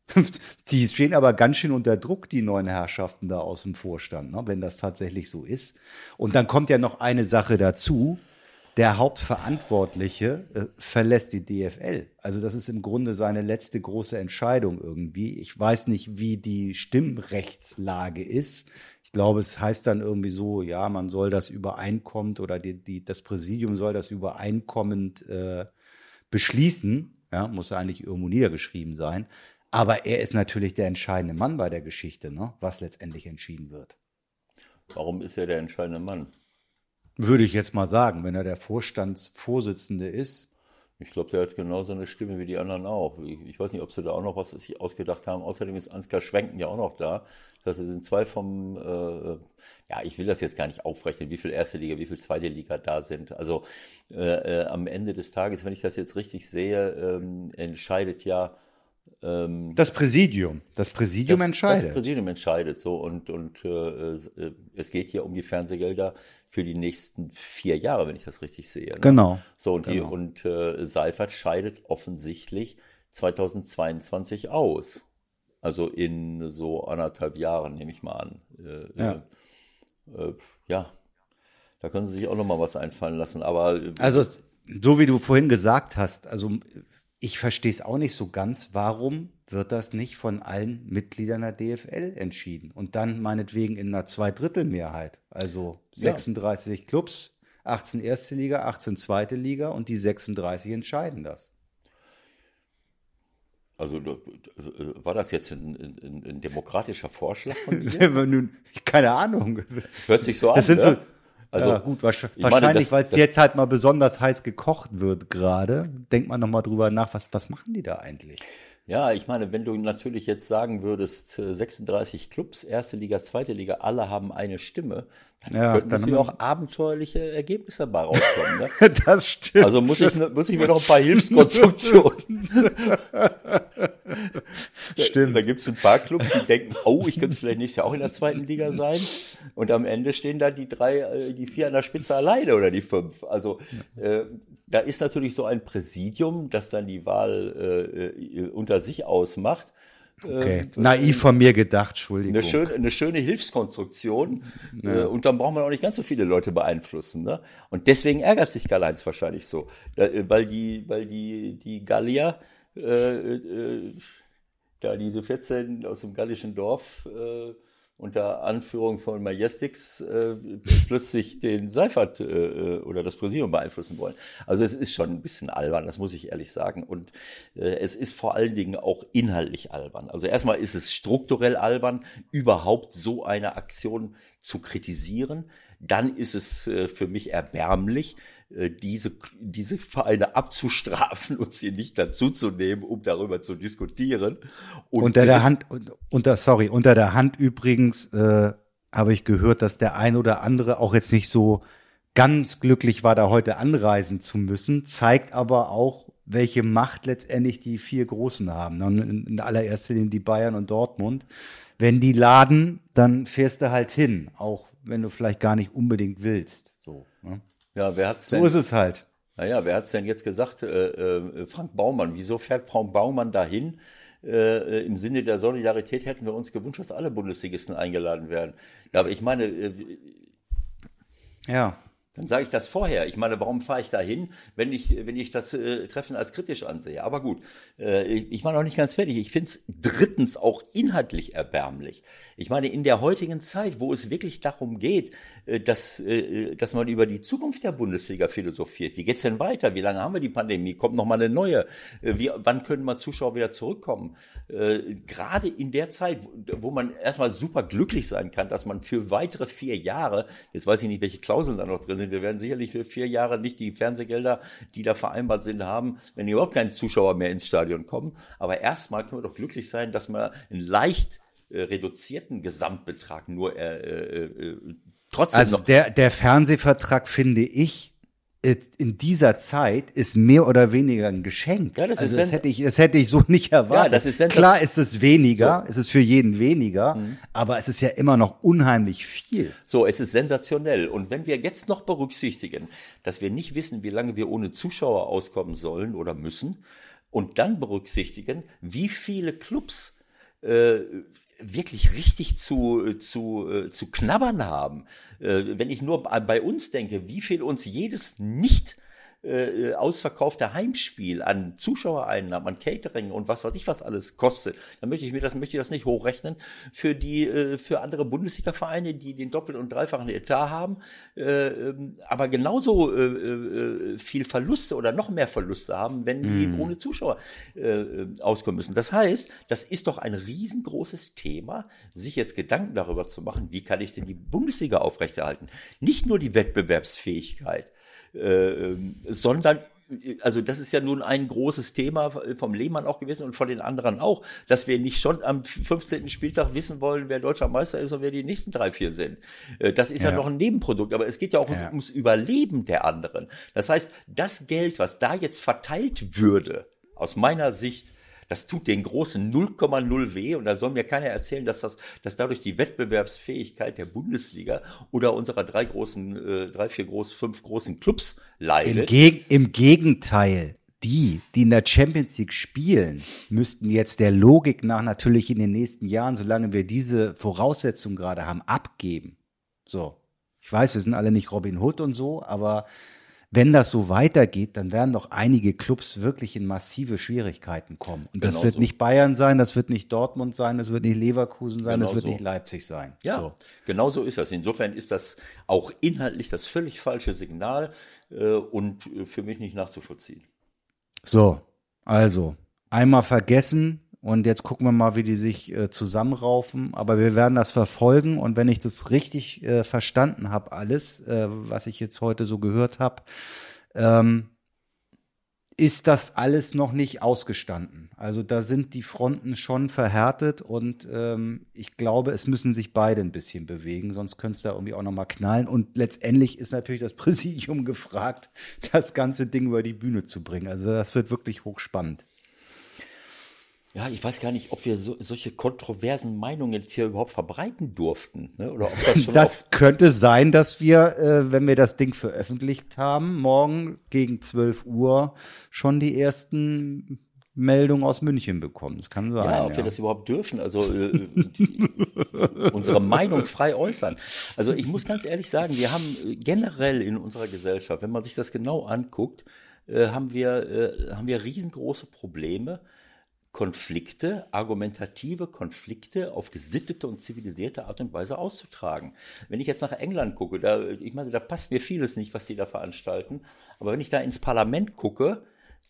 Die stehen aber ganz schön unter Druck, die neuen Herrschaften da aus dem Vorstand, ne, wenn das tatsächlich so ist. Und dann kommt ja noch eine Sache dazu der Hauptverantwortliche äh, verlässt die DFL. Also das ist im Grunde seine letzte große Entscheidung irgendwie. Ich weiß nicht, wie die Stimmrechtslage ist. Ich glaube, es heißt dann irgendwie so, ja, man soll das übereinkommend oder die, die, das Präsidium soll das übereinkommend äh, beschließen. Ja, muss ja eigentlich irgendwo niedergeschrieben sein. Aber er ist natürlich der entscheidende Mann bei der Geschichte, ne? was letztendlich entschieden wird. Warum ist er der entscheidende Mann? Würde ich jetzt mal sagen, wenn er der Vorstandsvorsitzende ist. Ich glaube, der hat genauso eine Stimme wie die anderen auch. Ich, ich weiß nicht, ob sie da auch noch was sich ausgedacht haben. Außerdem ist Ansgar Schwenken ja auch noch da. Das sind zwei vom, äh, ja, ich will das jetzt gar nicht aufrechnen, wie viel erste Liga, wie viel zweite Liga da sind. Also äh, äh, am Ende des Tages, wenn ich das jetzt richtig sehe, ähm, entscheidet ja ähm, das Präsidium. Das Präsidium das, entscheidet. Das Präsidium entscheidet so und, und äh, äh, es geht hier um die Fernsehgelder für die nächsten vier Jahre, wenn ich das richtig sehe. Ne? Genau. So und, genau. Die, und äh, Seifert scheidet offensichtlich 2022 aus. Also in so anderthalb Jahren, nehme ich mal an. Äh, ja. Äh, äh, ja. Da können Sie sich auch noch mal was einfallen lassen. Aber äh, also so wie du vorhin gesagt hast, also ich verstehe es auch nicht so ganz, warum wird das nicht von allen Mitgliedern der DFL entschieden und dann meinetwegen in einer Zweidrittelmehrheit, also 36 ja. Clubs, 18 erste Liga, 18 zweite Liga und die 36 entscheiden das. Also war das jetzt ein, ein, ein demokratischer Vorschlag von dir? Keine Ahnung. Hört sich so an. Das sind ne? so, also ja, gut, wahrscheinlich, weil es jetzt halt mal besonders heiß gekocht wird gerade, denkt man nochmal drüber nach, was, was machen die da eigentlich? Ja, ich meine, wenn du natürlich jetzt sagen würdest, 36 äh, Clubs, erste Liga, zweite Liga, alle haben eine Stimme, ja, könnten dann auch abenteuerliche Ergebnisse dabei rauskommen. Ne? das stimmt. Also muss ich, muss ich mir noch ein paar Hilfskonstruktionen. stimmt. Da, da gibt es ein paar Clubs, die denken, oh, ich könnte vielleicht nächstes Jahr auch in der zweiten Liga sein. Und am Ende stehen da die drei, äh, die vier an der Spitze alleine oder die fünf. Also äh, da ist natürlich so ein Präsidium, das dann die Wahl äh, äh unter sich ausmacht. Okay. Äh, Naiv von mir gedacht, Entschuldigung. Eine schöne, eine schöne Hilfskonstruktion. Ja. Äh, und dann braucht man auch nicht ganz so viele Leute beeinflussen. Ne? Und deswegen ärgert sich Karl-Heinz wahrscheinlich so. Äh, weil die, weil die, die Gallier, äh, äh, da diese 14 aus dem gallischen Dorf, äh, unter Anführung von Majestix äh, plötzlich den Seifert äh, äh, oder das Präsidium beeinflussen wollen. Also es ist schon ein bisschen albern, das muss ich ehrlich sagen. Und äh, es ist vor allen Dingen auch inhaltlich albern. Also erstmal ist es strukturell albern, überhaupt so eine Aktion zu kritisieren. Dann ist es äh, für mich erbärmlich, diese, diese Vereine abzustrafen und sie nicht dazuzunehmen, um darüber zu diskutieren. Und unter der Hand, unter, sorry, unter der Hand übrigens äh, habe ich gehört, dass der ein oder andere auch jetzt nicht so ganz glücklich war, da heute anreisen zu müssen, zeigt aber auch, welche Macht letztendlich die vier Großen haben. In, in allererster Linie die Bayern und Dortmund. Wenn die laden, dann fährst du halt hin, auch wenn du vielleicht gar nicht unbedingt willst. So. Ne? Ja, wer hat's so denn? So ist es halt. Naja, wer hat's denn jetzt gesagt? Äh, äh, Frank Baumann. Wieso fährt Frank Baumann dahin? Äh, Im Sinne der Solidarität hätten wir uns gewünscht, dass alle Bundesligisten eingeladen werden. Ja, aber ich meine, äh, ja. Dann sage ich das vorher. Ich meine, warum fahre ich da hin, wenn ich, wenn ich das äh, Treffen als kritisch ansehe? Aber gut, äh, ich war noch nicht ganz fertig. Ich finde es drittens auch inhaltlich erbärmlich. Ich meine, in der heutigen Zeit, wo es wirklich darum geht, äh, dass, äh, dass man über die Zukunft der Bundesliga philosophiert. Wie geht's denn weiter? Wie lange haben wir die Pandemie? Kommt noch mal eine neue? Äh, wie, wann können mal Zuschauer wieder zurückkommen? Äh, gerade in der Zeit, wo man erstmal super glücklich sein kann, dass man für weitere vier Jahre, jetzt weiß ich nicht, welche Klauseln da noch drin sind, wir werden sicherlich für vier Jahre nicht die Fernsehgelder, die da vereinbart sind, haben, wenn überhaupt keine Zuschauer mehr ins Stadion kommen. Aber erstmal können wir doch glücklich sein, dass man einen leicht äh, reduzierten Gesamtbetrag nur äh, äh, äh trotzdem also noch. Der, der Fernsehvertrag, finde ich, in dieser Zeit ist mehr oder weniger ein Geschenk. Ja, das, also das hätte ich, das hätte ich so nicht erwartet. Ja, das ist Klar ist es weniger, so. es ist für jeden weniger, mhm. aber es ist ja immer noch unheimlich viel. So, es ist sensationell. Und wenn wir jetzt noch berücksichtigen, dass wir nicht wissen, wie lange wir ohne Zuschauer auskommen sollen oder müssen, und dann berücksichtigen, wie viele Clubs äh, wirklich richtig zu, zu, äh, zu knabbern haben. Äh, wenn ich nur bei uns denke, wie viel uns jedes nicht äh, ausverkaufte Heimspiel an Zuschauereinnahmen, an Catering und was weiß ich was alles kostet, dann möchte ich mir das, möchte ich das nicht hochrechnen für die, äh, für andere Bundesliga-Vereine, die den doppelten und dreifachen Etat haben, äh, ähm, aber genauso äh, äh, viel Verluste oder noch mehr Verluste haben, wenn die mm. ohne Zuschauer äh, auskommen müssen. Das heißt, das ist doch ein riesengroßes Thema, sich jetzt Gedanken darüber zu machen, wie kann ich denn die Bundesliga aufrechterhalten? Nicht nur die Wettbewerbsfähigkeit, äh, sondern also das ist ja nun ein großes Thema vom Lehmann auch gewesen und von den anderen auch, dass wir nicht schon am 15. Spieltag wissen wollen, wer deutscher Meister ist und wer die nächsten drei, vier sind. Äh, das ist ja, ja noch ein Nebenprodukt, aber es geht ja auch ja. ums Überleben der anderen. Das heißt, das Geld, was da jetzt verteilt würde, aus meiner Sicht, das tut den großen 0,0 weh und da soll mir keiner erzählen, dass das, dass dadurch die Wettbewerbsfähigkeit der Bundesliga oder unserer drei großen, äh, drei, vier groß, fünf großen Clubs leidet. Im, Geg Im Gegenteil. Die, die in der Champions League spielen, müssten jetzt der Logik nach natürlich in den nächsten Jahren, solange wir diese Voraussetzungen gerade haben, abgeben. So. Ich weiß, wir sind alle nicht Robin Hood und so, aber wenn das so weitergeht, dann werden doch einige Clubs wirklich in massive Schwierigkeiten kommen. Und das genau wird so. nicht Bayern sein, das wird nicht Dortmund sein, das wird nicht Leverkusen sein, genau das wird so. nicht Leipzig sein. Ja, so. genau so ist das. Insofern ist das auch inhaltlich das völlig falsche Signal äh, und für mich nicht nachzuvollziehen. So, also einmal vergessen, und jetzt gucken wir mal, wie die sich äh, zusammenraufen. Aber wir werden das verfolgen. Und wenn ich das richtig äh, verstanden habe, alles, äh, was ich jetzt heute so gehört habe, ähm, ist das alles noch nicht ausgestanden. Also da sind die Fronten schon verhärtet und ähm, ich glaube, es müssen sich beide ein bisschen bewegen, sonst könnte es da irgendwie auch nochmal knallen. Und letztendlich ist natürlich das Präsidium gefragt, das ganze Ding über die Bühne zu bringen. Also das wird wirklich hochspannend. Ja, ich weiß gar nicht, ob wir so, solche kontroversen Meinungen jetzt hier überhaupt verbreiten durften. Ne? Oder ob das schon das könnte sein, dass wir, äh, wenn wir das Ding veröffentlicht haben, morgen gegen 12 Uhr schon die ersten Meldungen aus München bekommen. Das kann sein. Ja, ob ja. wir das überhaupt dürfen, also äh, die, unsere Meinung frei äußern. Also ich muss ganz ehrlich sagen, wir haben generell in unserer Gesellschaft, wenn man sich das genau anguckt, äh, haben wir äh, haben wir riesengroße Probleme Konflikte, argumentative Konflikte auf gesittete und zivilisierte Art und Weise auszutragen. Wenn ich jetzt nach England gucke, da, ich meine, da passt mir vieles nicht, was die da veranstalten. Aber wenn ich da ins Parlament gucke,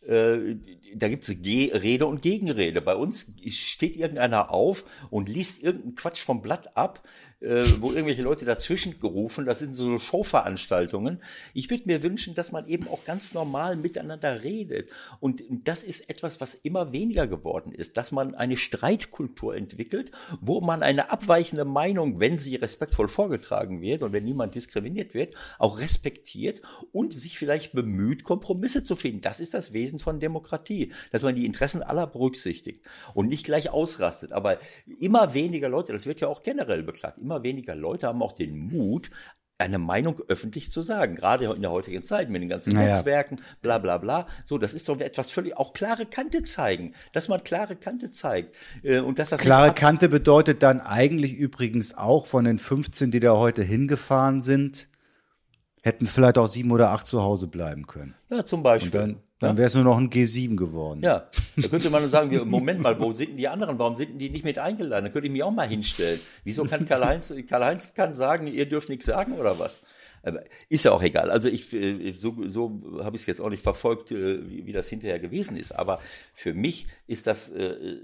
äh, da gibt es Rede und Gegenrede. Bei uns steht irgendeiner auf und liest irgendeinen Quatsch vom Blatt ab, äh, wo irgendwelche Leute dazwischen gerufen, das sind so Showveranstaltungen. Ich würde mir wünschen, dass man eben auch ganz normal miteinander redet. Und das ist etwas, was immer weniger geworden ist, dass man eine Streitkultur entwickelt, wo man eine abweichende Meinung, wenn sie respektvoll vorgetragen wird und wenn niemand diskriminiert wird, auch respektiert und sich vielleicht bemüht, Kompromisse zu finden. Das ist das Wesen von Demokratie, dass man die Interessen aller berücksichtigt und nicht gleich ausrastet. Aber immer weniger Leute, das wird ja auch generell beklagt, immer weniger Leute haben auch den Mut, eine Meinung öffentlich zu sagen, gerade in der heutigen Zeit mit den ganzen naja. Netzwerken, bla bla bla. So, das ist doch etwas völlig, auch klare Kante zeigen, dass man klare Kante zeigt. Äh, und dass das klare Kante bedeutet dann eigentlich übrigens auch von den 15, die da heute hingefahren sind, hätten vielleicht auch sieben oder acht zu Hause bleiben können. Ja, zum Beispiel. Dann wäre es nur noch ein G7 geworden. Ja, da könnte man nur sagen, Moment mal, wo sind denn die anderen? Warum sind denn die nicht mit eingeladen? Da könnte ich mich auch mal hinstellen. Wieso kann Karl-Heinz, Karl-Heinz kann sagen, ihr dürft nichts sagen oder was? Aber ist ja auch egal. Also ich, äh, so, so habe ich es jetzt auch nicht verfolgt, äh, wie, wie das hinterher gewesen ist. Aber für mich ist das äh,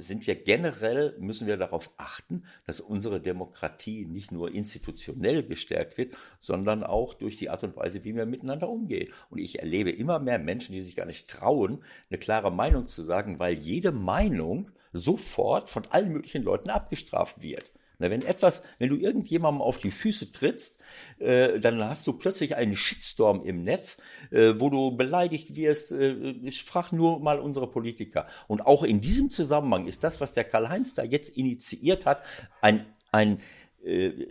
sind wir generell, müssen wir darauf achten, dass unsere Demokratie nicht nur institutionell gestärkt wird, sondern auch durch die Art und Weise, wie wir miteinander umgehen. Und ich erlebe immer mehr Menschen, die sich gar nicht trauen, eine klare Meinung zu sagen, weil jede Meinung sofort von allen möglichen Leuten abgestraft wird. Wenn etwas, wenn du irgendjemandem auf die Füße trittst, äh, dann hast du plötzlich einen Shitstorm im Netz, äh, wo du beleidigt wirst. Äh, ich frage nur mal unsere Politiker. Und auch in diesem Zusammenhang ist das, was der Karl-Heinz da jetzt initiiert hat, ein, ein äh,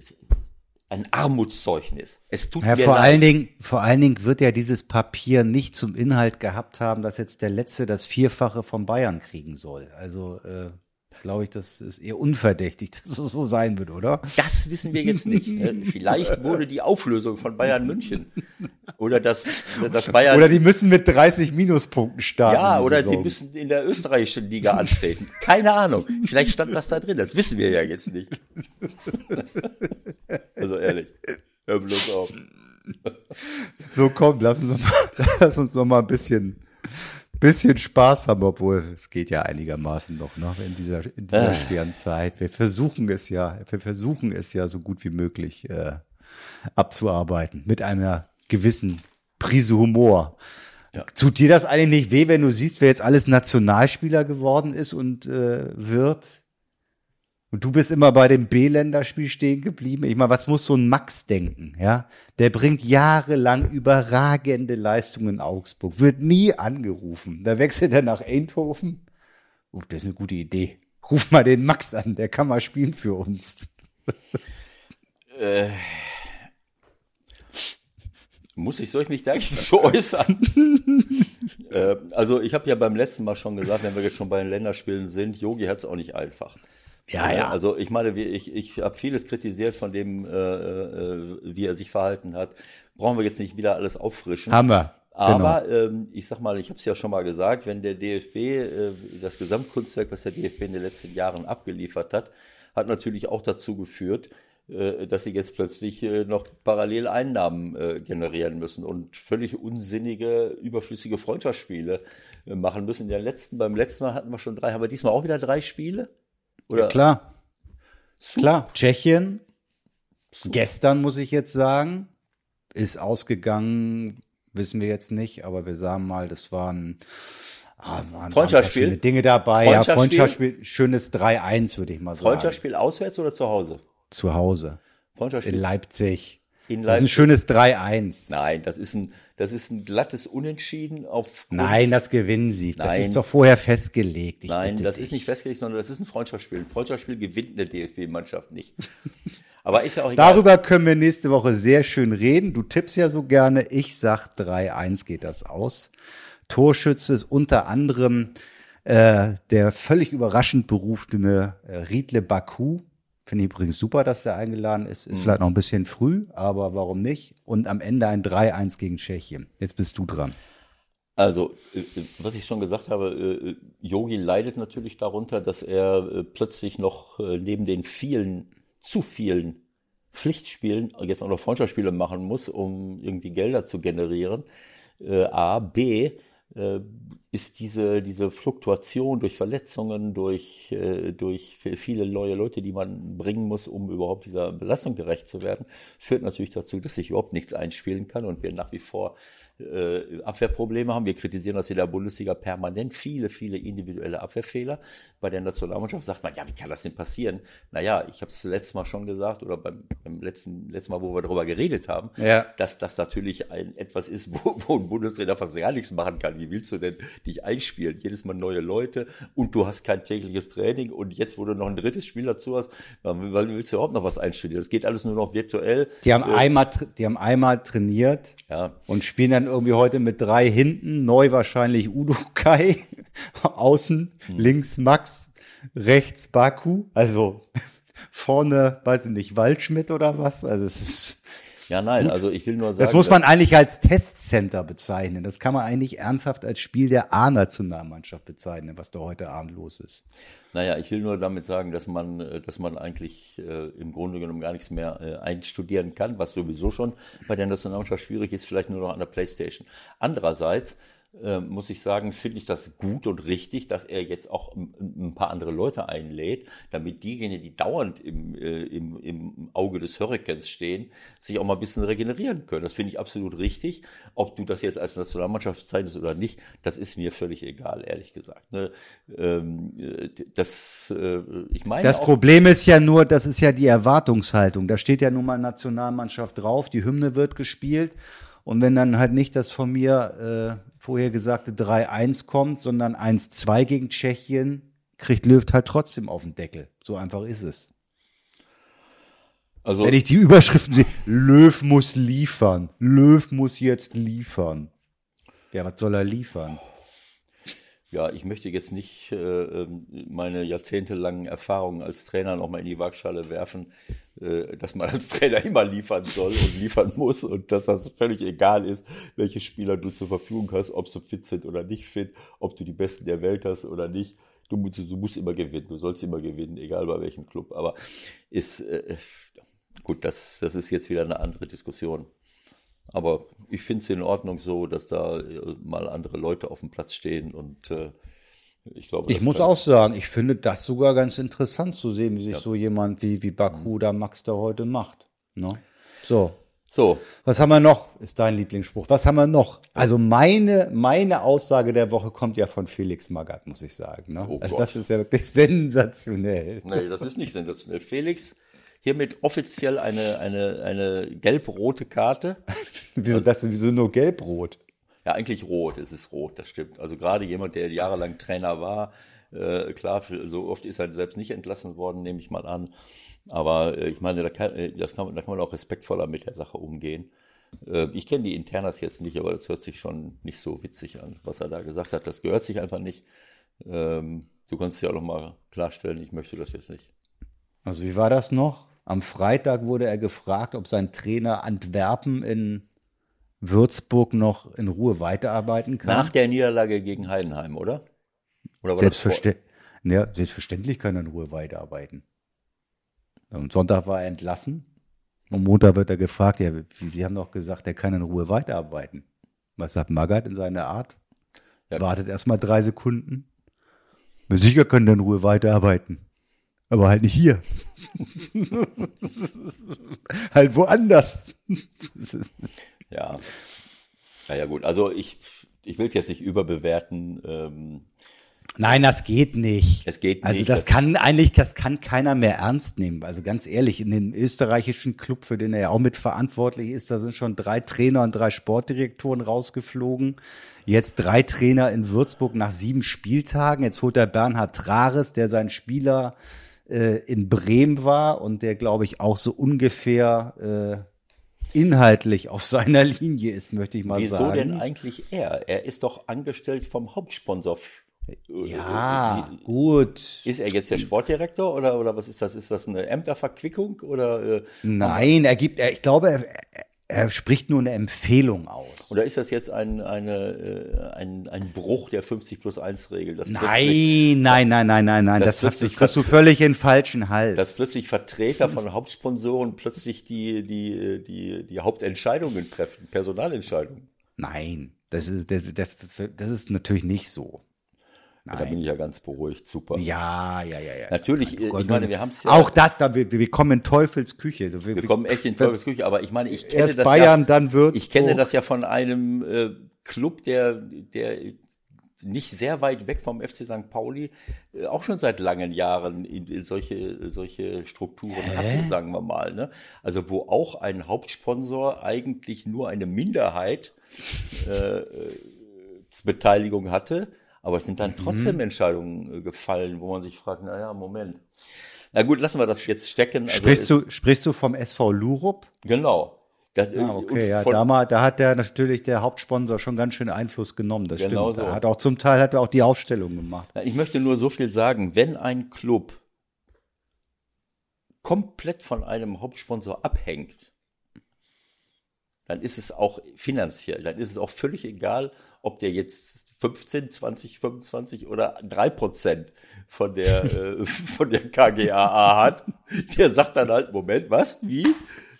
ein Armutszeugnis. Es tut ja, mir vor leid. allen Dingen, vor allen Dingen wird ja dieses Papier nicht zum Inhalt gehabt haben, dass jetzt der Letzte das Vierfache von Bayern kriegen soll. Also äh, glaube ich, das ist eher unverdächtig, dass es so sein wird, oder? Das wissen wir jetzt nicht. Ne? Vielleicht wurde die Auflösung von Bayern München oder das, das Bayern. Oder die müssen mit 30 Minuspunkten starten. Ja, oder sie müssen in der österreichischen Liga antreten. Keine Ahnung. Vielleicht stand das da drin. Das wissen wir ja jetzt nicht. Also ehrlich. Hör bloß auf. So komm, lass uns noch mal, lass uns noch mal ein bisschen bisschen Spaß haben, obwohl es geht ja einigermaßen noch ne, in dieser, in dieser äh. schweren Zeit. Wir versuchen es ja, wir versuchen es ja so gut wie möglich äh, abzuarbeiten mit einer gewissen Prise Humor. Ja. Tut dir das eigentlich nicht weh, wenn du siehst, wer jetzt alles Nationalspieler geworden ist und äh, wird? Und du bist immer bei dem B-Länderspiel stehen geblieben. Ich meine, was muss so ein Max denken, ja? Der bringt jahrelang überragende Leistungen in Augsburg, wird nie angerufen. Da wechselt er nach Eindhoven. Oh, das ist eine gute Idee. Ruf mal den Max an, der kann mal spielen für uns. Äh, muss ich, soll ich mich da so äußern? äh, also ich habe ja beim letzten Mal schon gesagt, wenn wir jetzt schon bei den Länderspielen sind, Yogi hat es auch nicht einfach. Ja, ja. Also ich meine, ich, ich habe vieles kritisiert von dem, äh, äh, wie er sich verhalten hat. Brauchen wir jetzt nicht wieder alles auffrischen. Haben wir. Aber genau. ähm, ich sag mal, ich habe es ja schon mal gesagt, wenn der DFB, äh, das Gesamtkunstwerk, was der DFB in den letzten Jahren abgeliefert hat, hat natürlich auch dazu geführt, äh, dass sie jetzt plötzlich äh, noch parallel Einnahmen äh, generieren müssen und völlig unsinnige, überflüssige Freundschaftsspiele äh, machen müssen. In der letzten, beim letzten Mal hatten wir schon drei, haben wir diesmal auch wieder drei Spiele? Oder? Ja, klar. Super. Klar. Tschechien, Super. gestern muss ich jetzt sagen, ist ausgegangen, wissen wir jetzt nicht, aber wir sagen mal, das waren Ah, Mann, Freundschaftsspiel. Schöne Dinge dabei. Freundschaftsspiel. Ja, Freundschaftsspiel. Schönes 3-1, würde ich mal sagen. Freundschaftsspiel auswärts oder zu Hause? Zu Hause. Freundschaftsspiel. In Leipzig. In Leipzig. Das ist ein schönes 3-1. Nein, das ist ein, das ist ein glattes Unentschieden auf. Nein, das gewinnen sie. Das Nein. ist doch vorher festgelegt. Ich Nein, das dich. ist nicht festgelegt, sondern das ist ein Freundschaftsspiel. Ein Freundschaftsspiel gewinnt eine DFB-Mannschaft nicht. Aber ist ja auch egal. Darüber können wir nächste Woche sehr schön reden. Du tippst ja so gerne. Ich sag 3-1 geht das aus. Torschütze ist unter anderem äh, der völlig überraschend berufene äh, Riedle Baku. Finde ich übrigens super, dass er eingeladen ist. Ist mhm. vielleicht noch ein bisschen früh, aber warum nicht? Und am Ende ein 3-1 gegen Tschechien. Jetzt bist du dran. Also, äh, was ich schon gesagt habe, äh, Yogi leidet natürlich darunter, dass er äh, plötzlich noch neben den vielen, zu vielen Pflichtspielen jetzt auch noch Freundschaftsspiele machen muss, um irgendwie Gelder zu generieren. A. B äh, ist diese, diese Fluktuation durch Verletzungen, durch, äh, durch viele neue Leute, die man bringen muss, um überhaupt dieser Belastung gerecht zu werden, führt natürlich dazu, dass sich überhaupt nichts einspielen kann und wir nach wie vor äh, Abwehrprobleme haben. Wir kritisieren das in der Bundesliga permanent. Viele, viele individuelle Abwehrfehler. Bei der Nationalmannschaft sagt man, ja, wie kann das denn passieren? Naja, ich habe es letztes Mal schon gesagt oder beim, beim letzten, letzten Mal, wo wir darüber geredet haben, ja. dass das natürlich ein etwas ist, wo, wo ein Bundestrainer fast gar nichts machen kann. Wie willst du denn dich einspielen? Jedes Mal neue Leute und du hast kein tägliches Training und jetzt, wo du noch ein drittes Spiel dazu hast, weil willst du überhaupt noch was einstudieren? Das geht alles nur noch virtuell. Die haben äh, einmal, die haben einmal trainiert ja. und spielen dann irgendwie heute mit drei hinten, neu wahrscheinlich Udo Kai, außen, hm. links Max, rechts Baku, also vorne, weiß ich nicht, Waldschmidt oder was, also es ist ja, nein, Gut. also ich will nur sagen. Das muss man eigentlich als Testcenter bezeichnen. Das kann man eigentlich ernsthaft als Spiel der A-Nationalmannschaft bezeichnen, was da heute Abend los ist. Naja, ich will nur damit sagen, dass man, äh, dass man eigentlich äh, im Grunde genommen gar nichts mehr äh, einstudieren kann, was sowieso schon bei der Nationalmannschaft schwierig ist, vielleicht nur noch an der Playstation. Andererseits äh, muss ich sagen, finde ich das gut und richtig, dass er jetzt auch ein, paar andere Leute einlädt, damit diejenigen, die dauernd im, äh, im, im Auge des Hurrikans stehen, sich auch mal ein bisschen regenerieren können. Das finde ich absolut richtig. Ob du das jetzt als Nationalmannschaft bezeichnest oder nicht, das ist mir völlig egal, ehrlich gesagt. Ne? Ähm, äh, das, äh, ich meine das Problem ist ja nur, das ist ja die Erwartungshaltung. Da steht ja nun mal Nationalmannschaft drauf, die Hymne wird gespielt. Und wenn dann halt nicht das von mir äh, vorher gesagte 3-1 kommt, sondern 1-2 gegen Tschechien, kriegt Löw halt trotzdem auf den Deckel. So einfach ist es. Also, Wenn ich die Überschriften sehe, Löw muss liefern, Löw muss jetzt liefern. Ja, was soll er liefern? Ja, ich möchte jetzt nicht äh, ähm, meine jahrzehntelangen Erfahrungen als Trainer nochmal in die Waagschale werfen, äh, dass man als Trainer immer liefern soll und liefern muss und dass das völlig egal ist, welche Spieler du zur Verfügung hast, ob sie fit sind oder nicht fit, ob du die Besten der Welt hast oder nicht. Du musst, du musst immer gewinnen, du sollst immer gewinnen, egal bei welchem Club. Aber ist äh, gut, das, das ist jetzt wieder eine andere Diskussion. Aber ich finde es in Ordnung so, dass da äh, mal andere Leute auf dem Platz stehen und äh, ich glaube. Ich muss auch sagen, ich finde das sogar ganz interessant zu sehen, wie sich ja. so jemand wie, wie Baku mhm. da Max da heute macht. Ne? So. So. Was haben wir noch? Ist dein Lieblingsspruch. Was haben wir noch? Also meine, meine Aussage der Woche kommt ja von Felix Magath, muss ich sagen. Ne? Oh also das ist ja wirklich sensationell. Nee, das ist nicht sensationell. Felix, hiermit offiziell eine, eine, eine gelb-rote Karte. wieso das, wieso nur gelb-rot? Ja, eigentlich rot. Es ist rot, das stimmt. Also gerade jemand, der jahrelang Trainer war, äh, klar, so oft ist er selbst nicht entlassen worden, nehme ich mal an. Aber äh, ich meine, da kann, äh, das kann, da kann man auch respektvoller mit der Sache umgehen. Äh, ich kenne die Internas jetzt nicht, aber das hört sich schon nicht so witzig an, was er da gesagt hat. Das gehört sich einfach nicht. Ähm, du kannst ja auch nochmal klarstellen, ich möchte das jetzt nicht. Also wie war das noch? Am Freitag wurde er gefragt, ob sein Trainer Antwerpen in Würzburg noch in Ruhe weiterarbeiten kann. Nach der Niederlage gegen Heidenheim, oder? oder Selbstverste ja, selbstverständlich kann er in Ruhe weiterarbeiten. Am Sonntag war er entlassen. Am Montag wird er gefragt, ja, Sie haben doch gesagt, er kann in Ruhe weiterarbeiten. Was sagt Magath in seiner Art? Er wartet erstmal drei Sekunden. Sicher können er in Ruhe weiterarbeiten. Aber halt nicht hier. halt woanders. ja. Naja, gut. Also ich, ich will es jetzt nicht überbewerten. Ähm, Nein, das geht nicht. Es geht also nicht. Also das, das kann eigentlich, das kann keiner mehr ernst nehmen. Also ganz ehrlich, in dem österreichischen Club, für den er ja auch mitverantwortlich ist, da sind schon drei Trainer und drei Sportdirektoren rausgeflogen. Jetzt drei Trainer in Würzburg nach sieben Spieltagen. Jetzt holt er Bernhard Trares, der sein Spieler äh, in Bremen war und der, glaube ich, auch so ungefähr äh, inhaltlich auf seiner Linie ist, möchte ich mal Wieso sagen. Wieso denn eigentlich er? Er ist doch angestellt vom Hauptsponsor ja, gut. Ist er jetzt der Sportdirektor oder, oder was ist das? Ist das eine Ämterverquickung oder? Äh, Nein, er gibt, er, ich glaube, er, er spricht nur eine Empfehlung aus. Oder ist das jetzt ein, eine, äh, ein, ein Bruch der 50 plus 1 Regel? Nein, nein, nein, nein, nein, nein, das, das, das kriegst du völlig in falschen Hals. Dass plötzlich Vertreter von Hauptsponsoren plötzlich die, die, die, die Hauptentscheidungen treffen, Personalentscheidungen. Nein, das ist, das, das, das ist natürlich nicht so. Nein. Da bin ich ja ganz beruhigt, super. Ja, ja, ja, ja. Natürlich, Nein, ich meine, wir haben es ja. Auch das, da, wir, wir kommen in Teufels Küche. Wir, wir kommen echt in Teufels Küche, aber ich meine, ich kenne Erst das Bayern, ja, dann Würzburg. Ich kenne das ja von einem äh, Club, der, der nicht sehr weit weg vom FC St. Pauli äh, auch schon seit langen Jahren in, in solche, solche Strukturen Hä? hatte, sagen wir mal. Ne? Also wo auch ein Hauptsponsor eigentlich nur eine Minderheit äh, äh Beteiligung hatte aber es sind dann trotzdem mhm. Entscheidungen äh, gefallen, wo man sich fragt, naja, Moment. Na gut, lassen wir das jetzt stecken. Also sprichst, du, sprichst du vom SV Lurup? Genau. Das, ah, okay, ja, da, mal, da hat der natürlich der Hauptsponsor schon ganz schön Einfluss genommen, das genau stimmt. So. Hat auch zum Teil hat er auch die Aufstellung gemacht. Ich möchte nur so viel sagen, wenn ein Club komplett von einem Hauptsponsor abhängt, dann ist es auch finanziell, dann ist es auch völlig egal, ob der jetzt 15, 20, 25 oder 3 Prozent von der, äh, von der KGAA hat, der sagt dann halt, Moment, was? Wie?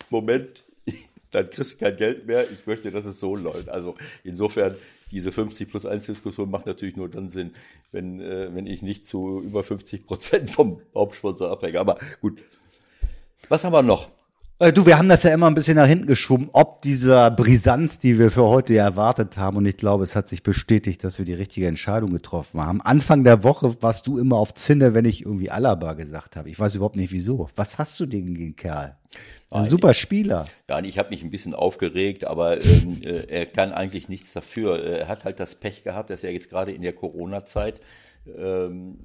Moment, dann kriegst du kein Geld mehr. Ich möchte, dass es so läuft. Also insofern, diese 50 plus 1 Diskussion macht natürlich nur dann Sinn, wenn, äh, wenn ich nicht zu über 50 Prozent vom Hauptsponsor abhänge. Aber gut. Was haben wir noch? Äh, du, wir haben das ja immer ein bisschen nach hinten geschoben, ob dieser Brisanz, die wir für heute erwartet haben, und ich glaube, es hat sich bestätigt, dass wir die richtige Entscheidung getroffen haben. Anfang der Woche warst du immer auf Zinne, wenn ich irgendwie Alaba gesagt habe. Ich weiß überhaupt nicht wieso. Was hast du gegen den Kerl? Ein Nein, super Spieler. Ja, ich habe mich ein bisschen aufgeregt, aber ähm, äh, er kann eigentlich nichts dafür. Er hat halt das Pech gehabt, dass er jetzt gerade in der Corona-Zeit ähm,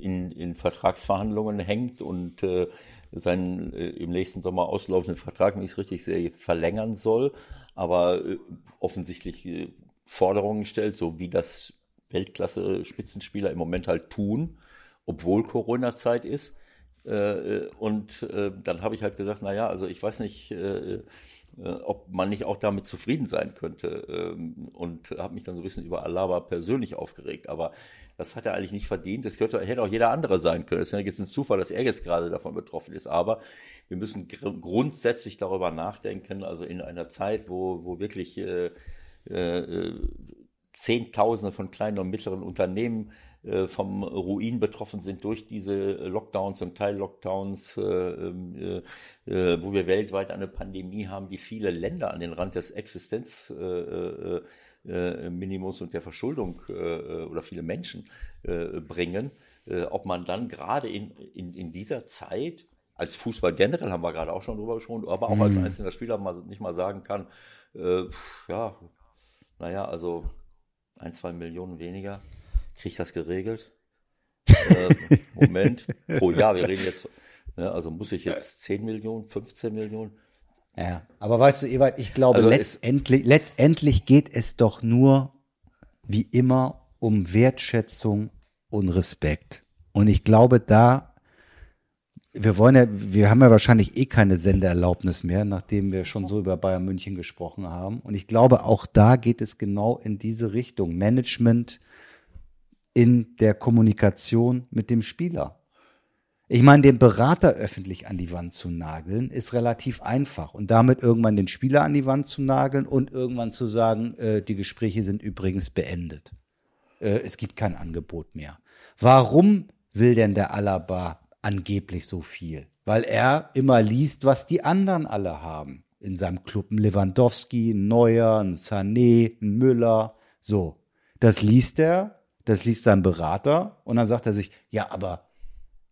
in, in Vertragsverhandlungen hängt und äh, seinen äh, im nächsten Sommer auslaufenden Vertrag, wenn ich es richtig sehe, verlängern soll, aber äh, offensichtlich äh, Forderungen stellt, so wie das Weltklasse-Spitzenspieler im Moment halt tun, obwohl Corona-Zeit ist. Äh, äh, und äh, dann habe ich halt gesagt, naja, also ich weiß nicht, ob man nicht auch damit zufrieden sein könnte. Ähm, und habe mich dann so ein bisschen über Alaba persönlich aufgeregt. Aber das hat er eigentlich nicht verdient. Das könnte, hätte auch jeder andere sein können. Es ist ja jetzt ein Zufall, dass er jetzt gerade davon betroffen ist. Aber wir müssen gr grundsätzlich darüber nachdenken, also in einer Zeit, wo, wo wirklich äh, äh, Zehntausende von kleinen und mittleren Unternehmen äh, vom Ruin betroffen sind durch diese Lockdowns und Teil-Lockdowns, äh, äh, äh, wo wir weltweit eine Pandemie haben, die viele Länder an den Rand des Existenzminimums äh, und der Verschuldung oder viele Menschen bringen, ob man dann gerade in, in, in dieser Zeit als Fußball generell haben wir gerade auch schon drüber gesprochen, aber auch mhm. als einzelner Spieler mal, nicht mal sagen kann, äh, ja, naja, also ein, zwei Millionen weniger, kriege ich das geregelt? äh, Moment, pro Jahr, wir reden jetzt, ne, also muss ich jetzt 10 Millionen, 15 Millionen? Ja, aber weißt du, Ewald, ich glaube, also letztendlich, letztendlich geht es doch nur, wie immer, um Wertschätzung und Respekt. Und ich glaube, da wir wollen ja, wir haben ja wahrscheinlich eh keine Sendeerlaubnis mehr, nachdem wir schon so über Bayern München gesprochen haben. Und ich glaube, auch da geht es genau in diese Richtung. Management in der Kommunikation mit dem Spieler. Ich meine, den Berater öffentlich an die Wand zu nageln, ist relativ einfach. Und damit irgendwann den Spieler an die Wand zu nageln und irgendwann zu sagen, äh, die Gespräche sind übrigens beendet. Äh, es gibt kein Angebot mehr. Warum will denn der Alaba angeblich so viel, weil er immer liest, was die anderen alle haben. In seinem Club ein Lewandowski, ein Neuer, ein Sané, ein Müller, so. Das liest er, das liest sein Berater und dann sagt er sich, ja, aber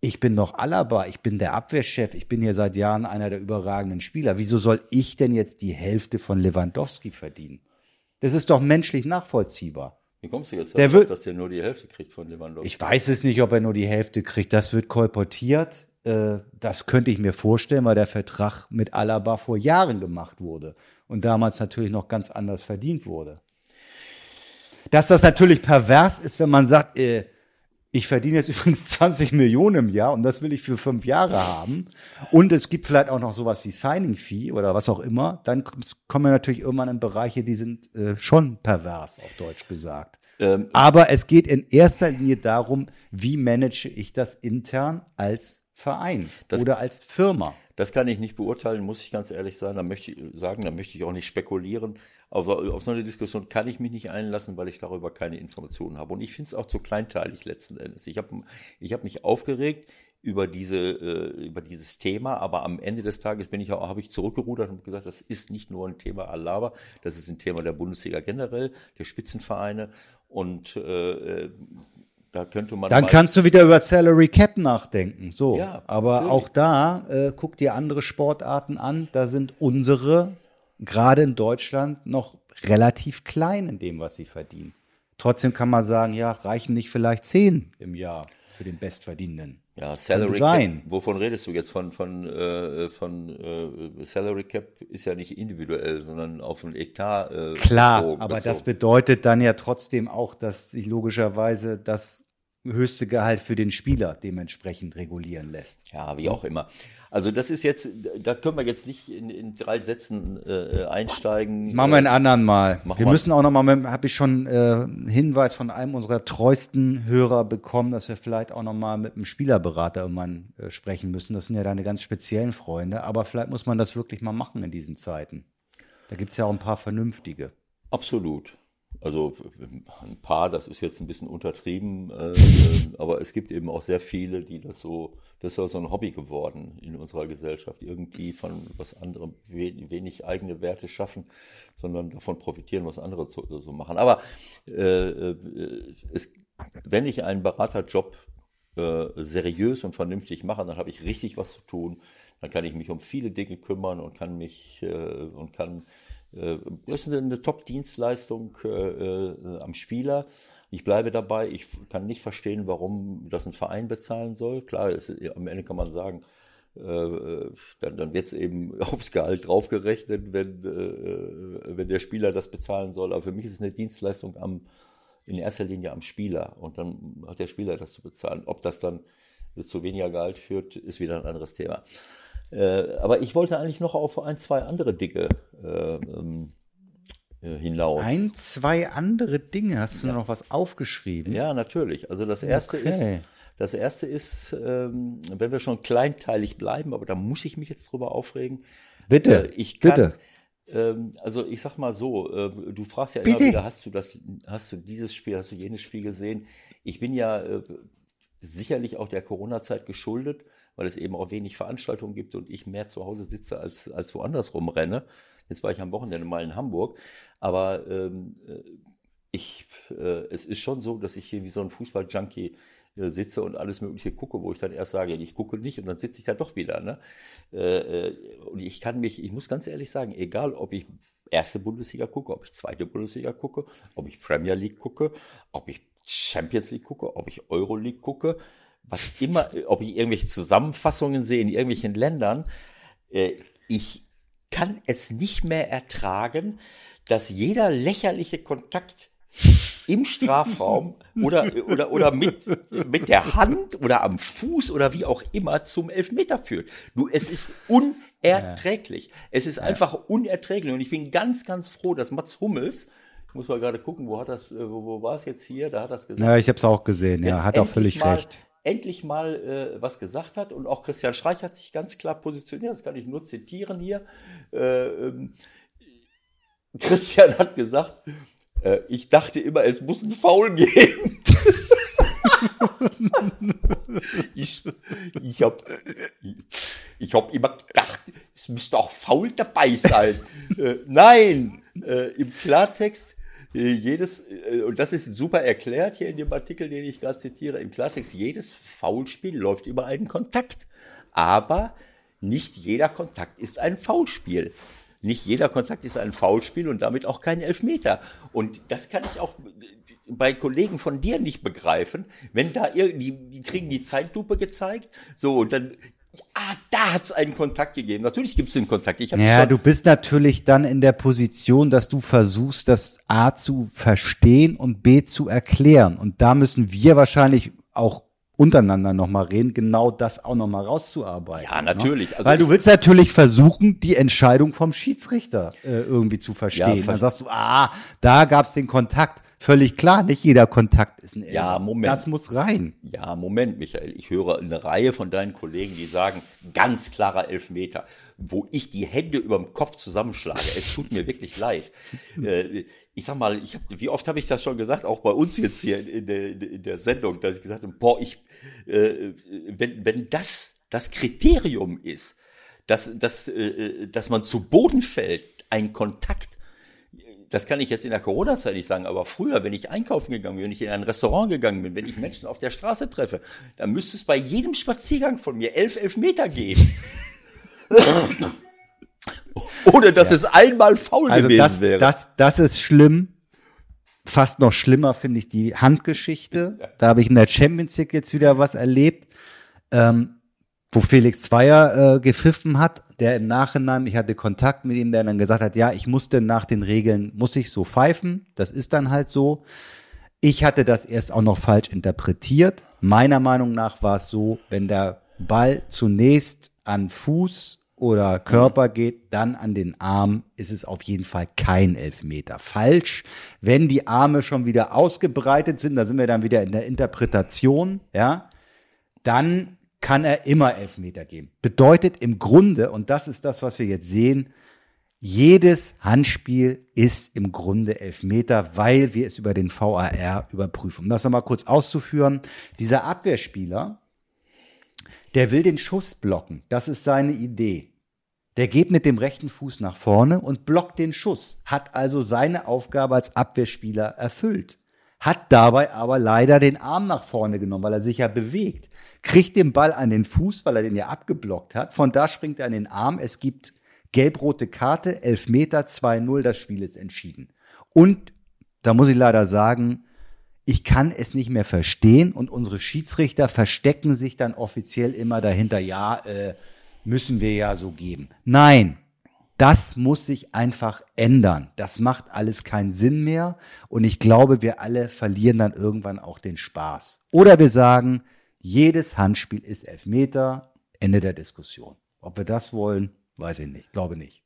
ich bin doch Alaba, ich bin der Abwehrchef, ich bin hier seit Jahren einer der überragenden Spieler. Wieso soll ich denn jetzt die Hälfte von Lewandowski verdienen? Das ist doch menschlich nachvollziehbar. Wie kommst du jetzt der darauf, dass der nur die Hälfte kriegt von Lewandowski? Ich weiß es nicht, ob er nur die Hälfte kriegt. Das wird kolportiert. Äh, das könnte ich mir vorstellen, weil der Vertrag mit Alaba vor Jahren gemacht wurde und damals natürlich noch ganz anders verdient wurde. Dass das natürlich pervers ist, wenn man sagt, äh, ich verdiene jetzt übrigens 20 Millionen im Jahr und das will ich für fünf Jahre haben. Und es gibt vielleicht auch noch sowas wie Signing Fee oder was auch immer. Dann kommen wir natürlich irgendwann in Bereiche, die sind äh, schon pervers, auf Deutsch gesagt. Ähm, Aber es geht in erster Linie darum, wie manage ich das intern als Verein das, oder als Firma. Das kann ich nicht beurteilen, muss ich ganz ehrlich sein. Da möchte ich sagen, da möchte ich auch nicht spekulieren. Auf, auf so eine Diskussion kann ich mich nicht einlassen, weil ich darüber keine Informationen habe. Und ich finde es auch zu kleinteilig letzten Endes. Ich habe ich hab mich aufgeregt über diese äh, über dieses Thema, aber am Ende des Tages bin ich auch habe ich zurückgerudert und gesagt, das ist nicht nur ein Thema Alaba, das ist ein Thema der Bundesliga generell, der Spitzenvereine und äh, da könnte man. Dann kannst du wieder über Salary Cap nachdenken. So. Ja, aber natürlich. auch da, äh, guck dir andere Sportarten an. Da sind unsere gerade in Deutschland noch relativ klein in dem, was sie verdienen. Trotzdem kann man sagen, ja, reichen nicht vielleicht zehn im Jahr für den Bestverdienenden. Ja, Salary Cap. Wovon redest du jetzt? Von, von, äh, von äh, Salary Cap ist ja nicht individuell, sondern auf ein Etat. Äh, Klar, bezogen. aber das bedeutet dann ja trotzdem auch, dass sich logischerweise das höchste Gehalt für den Spieler dementsprechend regulieren lässt. Ja, wie auch immer. Also das ist jetzt, da können wir jetzt nicht in, in drei Sätzen äh, einsteigen. Machen wir einen anderen Mal. Mach wir mal. müssen auch noch mal, habe ich schon äh, Hinweis von einem unserer treuesten Hörer bekommen, dass wir vielleicht auch noch mal mit einem Spielerberater irgendwann äh, sprechen müssen. Das sind ja deine ganz speziellen Freunde. Aber vielleicht muss man das wirklich mal machen in diesen Zeiten. Da gibt es ja auch ein paar vernünftige. Absolut. Also ein paar, das ist jetzt ein bisschen untertrieben, äh, aber es gibt eben auch sehr viele, die das so, das ist so ein Hobby geworden in unserer Gesellschaft, irgendwie von was anderem wenig eigene Werte schaffen, sondern davon profitieren, was andere so, so machen. Aber äh, äh, es, wenn ich einen Beraterjob äh, seriös und vernünftig mache, dann habe ich richtig was zu tun. Dann kann ich mich um viele Dinge kümmern und kann mich äh, und kann äh, das ist eine Top-Dienstleistung äh, äh, am Spieler. Ich bleibe dabei. Ich kann nicht verstehen, warum das ein Verein bezahlen soll. Klar, es, am Ende kann man sagen, äh, dann, dann wird es eben aufs Gehalt draufgerechnet, wenn, äh, wenn der Spieler das bezahlen soll. Aber für mich ist es eine Dienstleistung am, in erster Linie am Spieler. Und dann hat der Spieler das zu bezahlen. Ob das dann zu weniger Gehalt führt, ist wieder ein anderes Thema. Äh, aber ich wollte eigentlich noch auf ein, zwei andere Dinge äh, ähm, äh, hinaus. Ein, zwei andere Dinge. Hast du ja. noch was aufgeschrieben? Ja, natürlich. Also das erste okay. ist, das erste ist, ähm, wenn wir schon kleinteilig bleiben, aber da muss ich mich jetzt drüber aufregen. Bitte, äh, ich kann, bitte. Ähm, also ich sag mal so, äh, du fragst ja immer Bitte? wieder, hast du das, hast du dieses Spiel, hast du jenes Spiel gesehen? Ich bin ja äh, sicherlich auch der Corona-Zeit geschuldet, weil es eben auch wenig Veranstaltungen gibt und ich mehr zu Hause sitze als, als woanders rumrenne. Jetzt war ich am Wochenende mal in Hamburg, aber ähm, äh, ich, äh, es ist schon so, dass ich hier wie so ein Fußball-Junkie äh, sitze und alles Mögliche gucke, wo ich dann erst sage, ich gucke nicht und dann sitze ich da doch wieder. Ne? Äh, und ich kann mich, ich muss ganz ehrlich sagen, egal ob ich erste Bundesliga gucke, ob ich zweite Bundesliga gucke, ob ich Premier League gucke, ob ich Champions League gucke, ob ich Euro League gucke, was immer, ob ich irgendwelche Zusammenfassungen sehe in irgendwelchen Ländern, äh, ich kann es nicht mehr ertragen, dass jeder lächerliche Kontakt im Strafraum oder, oder, oder mit, mit der Hand oder am Fuß oder wie auch immer zum Elfmeter führt. Du, es ist unerträglich. Es ist einfach unerträglich. Und ich bin ganz, ganz froh, dass Mats Hummels, ich muss mal gerade gucken, wo hat das, äh, wo, wo war es jetzt hier? Da hat das gesagt. Ja, ich habe es auch gesehen. Ja, hat auch völlig recht. Endlich mal äh, was gesagt hat und auch Christian Streich hat sich ganz klar positioniert. Das kann ich nur zitieren hier. Äh, ähm, Christian hat gesagt, äh, ich dachte immer, es muss einen Foul geben. ich ich habe ich hab immer gedacht, es müsste auch faul dabei sein. äh, nein, äh, im Klartext, jedes, äh, und das ist super erklärt hier in dem Artikel, den ich gerade zitiere, im Klartext, jedes Foulspiel läuft über einen Kontakt. Aber nicht jeder Kontakt ist ein Foulspiel. Nicht jeder Kontakt ist ein Foulspiel und damit auch kein Elfmeter. Und das kann ich auch bei Kollegen von dir nicht begreifen, wenn da irgendwie, die kriegen die Zeitlupe gezeigt, so, und dann, ah, da hat es einen Kontakt gegeben. Natürlich gibt es einen Kontakt. Ich Ja, du bist natürlich dann in der Position, dass du versuchst, das A zu verstehen und B zu erklären. Und da müssen wir wahrscheinlich auch untereinander nochmal reden, genau das auch nochmal rauszuarbeiten. Ja, natürlich. Ne? Also Weil du willst natürlich versuchen, die Entscheidung vom Schiedsrichter äh, irgendwie zu verstehen. ver- Dann sagst du, ah, da gab's den Kontakt. Völlig klar, nicht jeder Kontakt ist ein Elfer. Ja, Moment. Das muss rein. Ja, Moment, Michael. Ich höre eine Reihe von deinen Kollegen, die sagen, ganz klarer Elfmeter, wo ich die Hände über dem Kopf zusammenschlage. Es tut mir wirklich leid. Äh, Ich sag mal, ich hab, wie oft habe ich das schon gesagt, auch bei uns jetzt hier in, in, der, in der Sendung, dass ich gesagt habe, boah, ich, äh, wenn, wenn das das Kriterium ist, dass, dass, äh, dass man zu Boden fällt, ein Kontakt, das kann ich jetzt in der Corona-Zeit nicht sagen, aber früher, wenn ich einkaufen gegangen bin, wenn ich in ein Restaurant gegangen bin, wenn ich Menschen auf der Straße treffe, dann müsste es bei jedem Spaziergang von mir elf Elfmeter geben. Ohne dass es einmal faul Also gewesen das, wäre. das, das ist schlimm. Fast noch schlimmer finde ich die Handgeschichte. Da habe ich in der Champions League jetzt wieder was erlebt, ähm, wo Felix Zweier äh, gepfiffen hat, der im Nachhinein, ich hatte Kontakt mit ihm, der dann gesagt hat, ja, ich musste nach den Regeln, muss ich so pfeifen. Das ist dann halt so. Ich hatte das erst auch noch falsch interpretiert. Meiner Meinung nach war es so, wenn der Ball zunächst an Fuß oder Körper geht, dann an den Arm, ist es auf jeden Fall kein Elfmeter. Falsch. Wenn die Arme schon wieder ausgebreitet sind, da sind wir dann wieder in der Interpretation, ja, dann kann er immer Elfmeter geben. Bedeutet im Grunde, und das ist das, was wir jetzt sehen, jedes Handspiel ist im Grunde Elfmeter, weil wir es über den VAR überprüfen. Um das nochmal kurz auszuführen, dieser Abwehrspieler, der will den Schuss blocken. Das ist seine Idee. Der geht mit dem rechten Fuß nach vorne und blockt den Schuss, hat also seine Aufgabe als Abwehrspieler erfüllt, hat dabei aber leider den Arm nach vorne genommen, weil er sich ja bewegt, kriegt den Ball an den Fuß, weil er den ja abgeblockt hat, von da springt er an den Arm, es gibt gelb-rote Karte, Elfmeter, 2-0, das Spiel ist entschieden. Und da muss ich leider sagen, ich kann es nicht mehr verstehen und unsere Schiedsrichter verstecken sich dann offiziell immer dahinter, ja, äh, müssen wir ja so geben. Nein, das muss sich einfach ändern. Das macht alles keinen Sinn mehr und ich glaube, wir alle verlieren dann irgendwann auch den Spaß. Oder wir sagen, jedes Handspiel ist Elfmeter, Ende der Diskussion. Ob wir das wollen, weiß ich nicht, glaube nicht.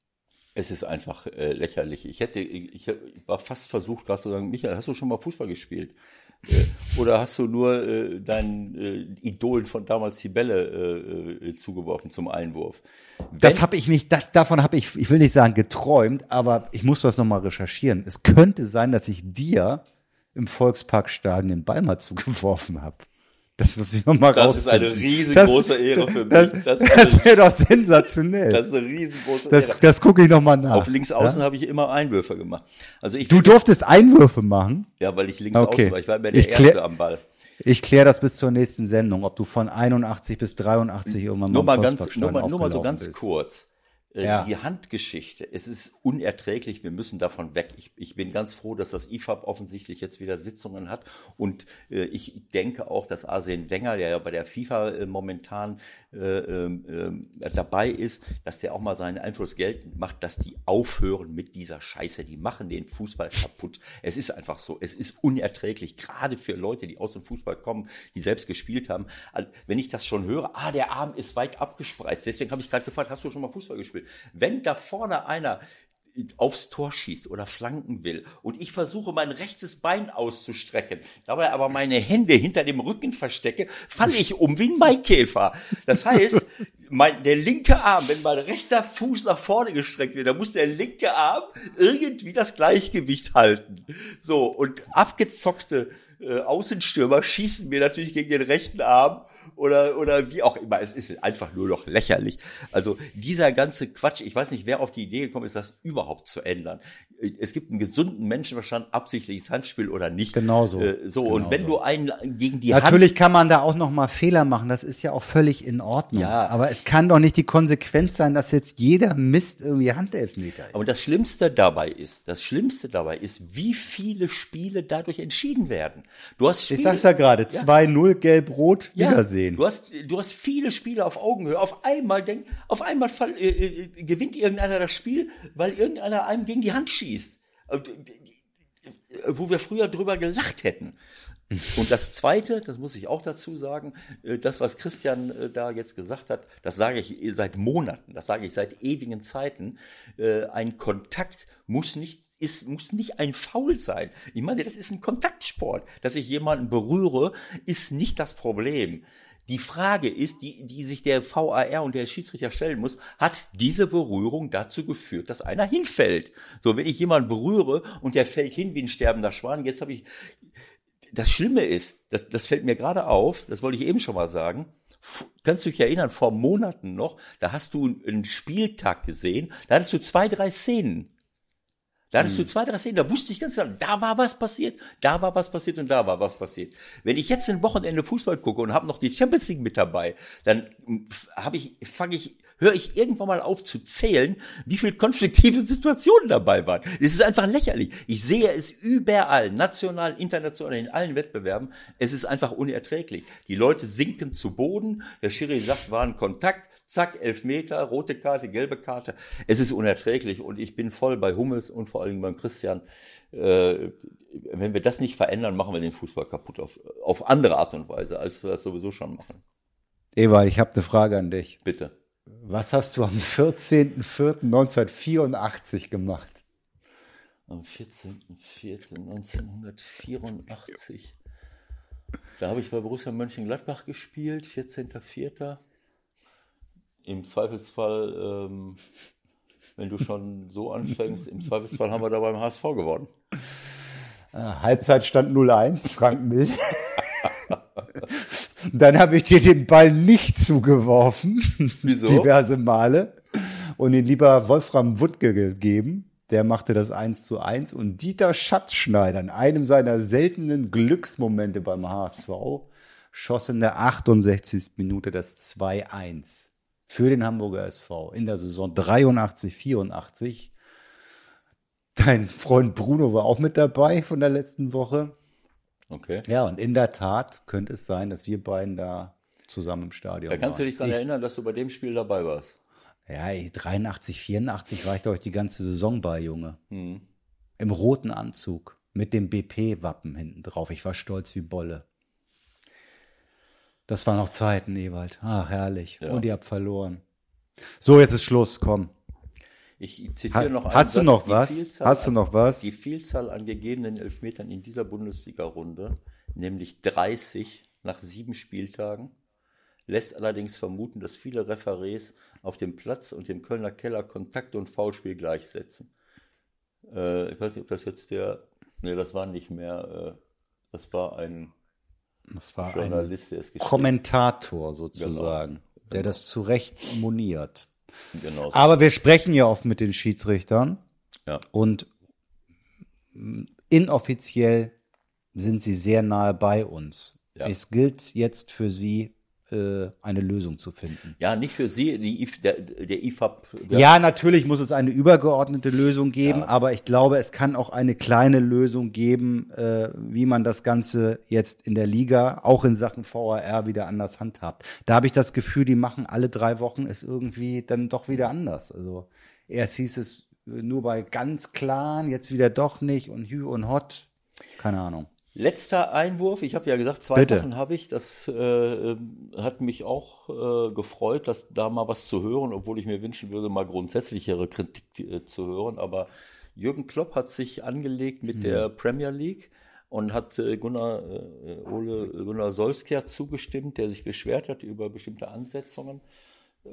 Es ist einfach äh, lächerlich. Ich hätte, ich, ich war fast versucht, gerade zu sagen, Michael, hast du schon mal Fußball gespielt? Äh, oder hast du nur äh, deinen äh, Idolen von damals die Bälle äh, äh, zugeworfen zum Einwurf? Wenn, das habe ich mich, das, davon habe ich, ich will nicht sagen geträumt, aber ich muss das nochmal recherchieren. Es könnte sein, dass ich dir im Volksparkstadion den Ball mal zugeworfen habe. Das muss ich nochmal raus. Das ist eine riesengroße das, Ehre für mich. Das, das, das wäre doch sensationell. Das ist eine riesengroße Ehre. Das, das gucke ich nochmal nach. Auf links außen ja? habe ich immer Einwürfe gemacht. Also ich du durftest Einwürfe machen? Ja, weil ich links okay. außen war. Ich war immer der ich Erste am Ball. Ich kläre das bis zur nächsten Sendung, ob du von 81 bis 83 irgendwann nur mal ganz, nur mal, nur mal so ganz bist. kurz. Äh, ja. Die Handgeschichte, es ist unerträglich, wir müssen davon weg. Ich, ich bin ganz froh, dass das IFAB offensichtlich jetzt wieder Sitzungen hat und äh, ich denke auch, dass Arsene Wenger, der ja bei der FIFA äh, momentan äh, ähm, äh, dabei ist, dass der auch mal seinen Einfluss geltend macht, dass die aufhören mit dieser Scheiße. Die machen den Fußball kaputt. Es ist einfach so. Es ist unerträglich, gerade für Leute, die aus dem Fußball kommen, die selbst gespielt haben. Wenn ich das schon höre, ah, der Arm ist weit abgespreizt. Deswegen habe ich gerade gefragt, hast du schon mal Fußball gespielt? Wenn da vorne einer aufs Tor schießt oder flanken will und ich versuche mein rechtes Bein auszustrecken, dabei aber meine Hände hinter dem Rücken verstecke, falle ich um wie ein Maikäfer. Das heißt, mein, der linke Arm, wenn mein rechter Fuß nach vorne gestreckt wird, dann muss der linke Arm irgendwie das Gleichgewicht halten. So, und abgezockte äh, Außenstürmer schießen mir natürlich gegen den rechten Arm oder, oder wie auch immer. Es ist einfach nur noch lächerlich. Also dieser ganze Quatsch, ich weiß nicht, wer auf die Idee gekommen ist, das überhaupt zu ändern es gibt einen gesunden Menschenverstand, absichtliches Handspiel oder nicht. Genauso. Äh, so, genau und wenn so. du einen gegen die Natürlich Hand kann man da auch noch mal Fehler machen, das ist ja auch völlig in Ordnung. Ja. Aber es kann doch nicht die Konsequenz sein, dass jetzt jeder Mist irgendwie Handelfmeter ist. Aber das Schlimmste dabei ist, das Schlimmste dabei ist, wie viele Spiele dadurch entschieden werden. Du hast Spiele, Ich sag's ja gerade, 2-0 gelb-rot, ja, Wiedersehen. Du hast, du hast viele Spiele auf Augenhöhe. Auf einmal denk, auf einmal fall, äh, äh, gewinnt irgendeiner das Spiel, weil irgendeiner einem gegen die Hand schießt schießt, äh, wo wir früher drüber gelacht hätten. Und das Zweite, das muss ich auch dazu sagen, äh, das, was Christian äh, da jetzt gesagt hat, das sage ich seit Monaten, das sage ich seit ewigen Zeiten. Ein Kontakt muss nicht ist, muss nicht ein Foul sein. Ich meine, das ist ein Kontaktsport. Dass ich jemanden berühre, ist nicht das Problem. Die Frage ist, die, die sich der VAR und der Schiedsrichter stellen muss, hat diese Berührung dazu geführt, dass einer hinfällt? So, wenn ich jemanden berühre und der fällt hin wie ein sterbender Schwan, jetzt habe ich, das Schlimme ist, das, das fällt mir gerade auf, das wollte ich eben schon mal sagen, kannst du dich erinnern, vor Monaten noch, da hast du einen Spieltag gesehen, da hattest du zwei, drei Szenen. Da hattest hm. du zwei, drei Szenen, da wusste ich ganz genau, da war was passiert, da war was passiert und da war was passiert. Wenn ich jetzt ein Wochenende Fußball gucke und habe noch die Champions League mit dabei, dann habe ich, fange ich, höre ich irgendwann mal auf zu zählen, wie viel konfliktive Situationen dabei waren. Es ist einfach lächerlich. Ich sehe es überall, national, international, in allen Wettbewerben. Es ist einfach unerträglich. Die Leute sinken zu Boden. Der Schiri sagt, war ein Kontakt zack, elf Meter, rote Karte, gelbe Karte. Es ist unerträglich und ich bin voll bei Hummels und vor allem beim Christian. Äh, wenn wir das nicht verändern, machen wir den Fußball kaputt auf, auf andere Art und Weise, als wir das sowieso schon machen. Ewald, ich habe eine Frage an dich. Bitte. Was hast du am 14.04.1984 gemacht? Am 14.04.1984. Da habe ich bei Borussia Mönchengladbach gespielt, 14.04 im Zweifelsfall, ähm, wenn du schon so anfängst, im Zweifelsfall haben wir da beim HSV gewonnen. Ah, Halbzeit stand 0-1, Frank Mild. Dann habe ich dir den Ball nicht zugeworfen. Wieso? Diverse Male. Und ihn lieber Wolfram Wuttke gegeben. Der machte das 1 zu 1. Und Dieter Schatzschneider, in einem seiner seltenen Glücksmomente beim HSV, schoss in der 68. Minute das 2-1 für den Hamburger SV in der Saison 83, 84. Dein Freund Bruno war auch mit dabei von der letzten Woche. Okay. Ja, und in der Tat könnte es sein, dass wir beiden da zusammen im Stadion waren. Da kannst waren. du dich daran erinnern, dass du bei dem Spiel dabei warst. Ja, 83, 84 war ich doch die ganze Saison bei, Junge. Hm. Im roten Anzug mit dem BP-Wappen hinten drauf. Ich war stolz wie Bolle. Das waren noch Zeiten, Ewald. Ach, herrlich. Ja. Und ihr habt verloren. So, jetzt ist Schluss, komm. Ich zitiere noch einen Hast Satz, du noch was? Hast du noch was? Die Vielzahl an gegebenen Elfmetern in dieser Bundesliga-Runde nämlich 30 nach sieben Spieltagen, lässt allerdings vermuten, dass viele Referees auf dem Platz und dem Kölner Keller Kontakt und Foulspiel gleichsetzen. Äh, ich weiß nicht, ob das jetzt der, nee, das war nicht mehr, äh, das war ein Das war Journalist, ein Kommentator sozusagen, Genau. der das zu Recht moniert. Genau. Aber wir sprechen ja oft mit den Schiedsrichtern ja. und mm, inoffiziell sind sie sehr nahe bei uns. Ja. Es gilt jetzt für sie, eine Lösung zu finden. ja, nicht für Sie, die der, der IFAB. Der, Ja, natürlich muss es eine übergeordnete Lösung geben, Ja. aber ich glaube, es kann auch eine kleine Lösung geben, äh, wie man das Ganze jetzt in der Liga, auch in Sachen VAR, wieder anders handhabt. Da habe ich das Gefühl, die machen alle drei Wochen es irgendwie dann doch wieder anders. Also erst hieß es nur bei ganz klaren, jetzt wieder doch nicht und Hü und Hot. Keine Ahnung. Letzter Einwurf, ich habe ja gesagt, zwei Bitte. Sachen habe ich. Das äh, ähm, hat mich auch äh, gefreut, dass da mal was zu hören, obwohl ich mir wünschen würde, mal grundsätzlichere Kritik äh, zu hören. Aber Jürgen Klopp hat sich angelegt mit der Premier League und hat äh, Gunnar, äh, Ole Gunnar Solskjaer zugestimmt, der sich beschwert hat über bestimmte Ansetzungen.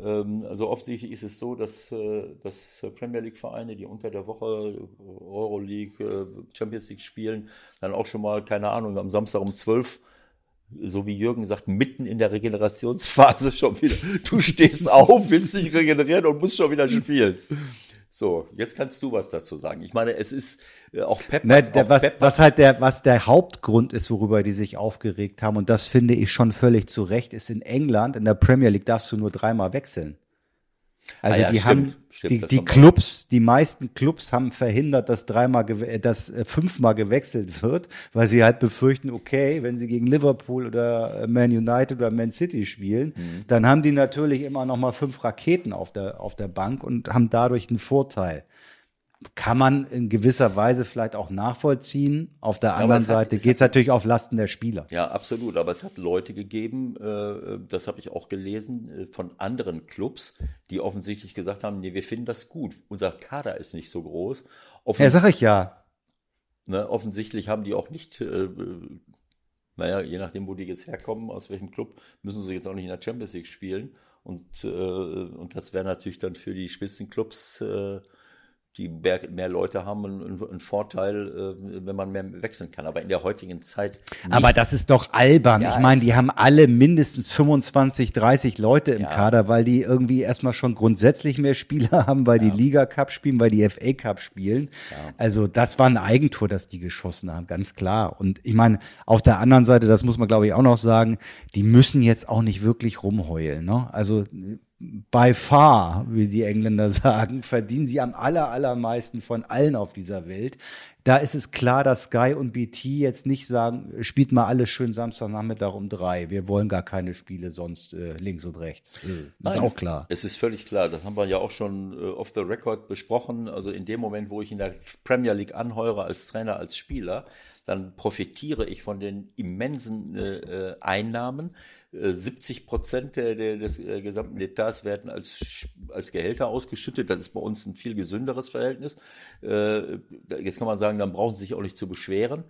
Ähm, also offensichtlich ist es so, dass, äh, dass Premier League Vereine, die unter der Woche Euroleague, äh, Champions League spielen, dann auch schon mal, keine Ahnung, am Samstag um 12 so wie Jürgen sagt, mitten in der Regenerationsphase schon wieder. Du stehst auf, willst dich regenerieren und musst schon wieder spielen. So, jetzt kannst du was dazu sagen. Ich meine, es ist äh, auch Pep. Ne, hat- der, was, Pep was halt der, was der Hauptgrund ist, worüber die sich aufgeregt haben, und das finde ich schon völlig zu Recht, ist in England, in der Premier League darfst du nur dreimal wechseln. Also Ah ja, die stimmt, haben, stimmt, die, die. Clubs, die meisten Clubs haben verhindert, dass dreimal, äh, dass äh, fünfmal gewechselt wird, weil sie halt befürchten, okay, wenn sie gegen Liverpool oder äh, Man United oder Man City spielen, Mhm. dann haben die natürlich immer noch mal fünf Raketen auf der, auf der Bank und haben dadurch einen Vorteil kann man in gewisser Weise vielleicht auch nachvollziehen. Auf der anderen hat- Seite geht es natürlich auf Lasten der Spieler. Ja, absolut. Aber es hat Leute gegeben, äh, das habe ich auch gelesen, äh, von anderen Clubs, die offensichtlich gesagt haben, nee, wir finden das gut. Unser Kader ist nicht so groß. Offen Ja, sag ich ja. ne, offensichtlich haben die auch nicht, äh, naja, je nachdem, wo die jetzt herkommen, aus welchem Club, müssen sie jetzt auch nicht in der Champions League spielen. Und, äh, und das wäre natürlich dann für die Spitzenclubs, äh, die mehr, Leute haben, ein, ein, ein Vorteil, äh, wenn man mehr wechseln kann. Aber in der heutigen Zeit. nicht. Aber das ist doch albern. Ja, ich meine, die haben alle mindestens 25, 30 Leute im Ja. Kader, weil die irgendwie erstmal schon grundsätzlich mehr Spieler haben, weil die Liga Cup spielen, weil die FA Cup spielen. Also das war ein Eigentor, das die geschossen haben, ganz klar. Und ich meine, auf der anderen Seite, das muss man glaube ich auch noch sagen, die müssen jetzt auch nicht wirklich rumheulen. Ne? Also by far, wie die Engländer sagen, verdienen sie am aller, allermeisten von allen auf dieser Welt. Da ist es klar, dass Sky und BT jetzt nicht sagen, spielt mal alles schön Samstagnachmittag um drei. Wir wollen gar keine Spiele sonst äh, links und rechts. Äh, das ist auch klar. Es ist völlig klar. Das haben wir ja auch schon äh, off the record besprochen. Also in dem Moment, wo ich in der Premier League anheure als Trainer, als Spieler, dann profitiere ich von den immensen äh, äh, Einnahmen. Äh, 70 Prozent der, der, des äh, gesamten Etats werden als, als Gehälter ausgeschüttet. Das ist bei uns ein viel gesünderes Verhältnis. Äh, jetzt kann man sagen, dann brauchen sie sich auch nicht zu beschweren.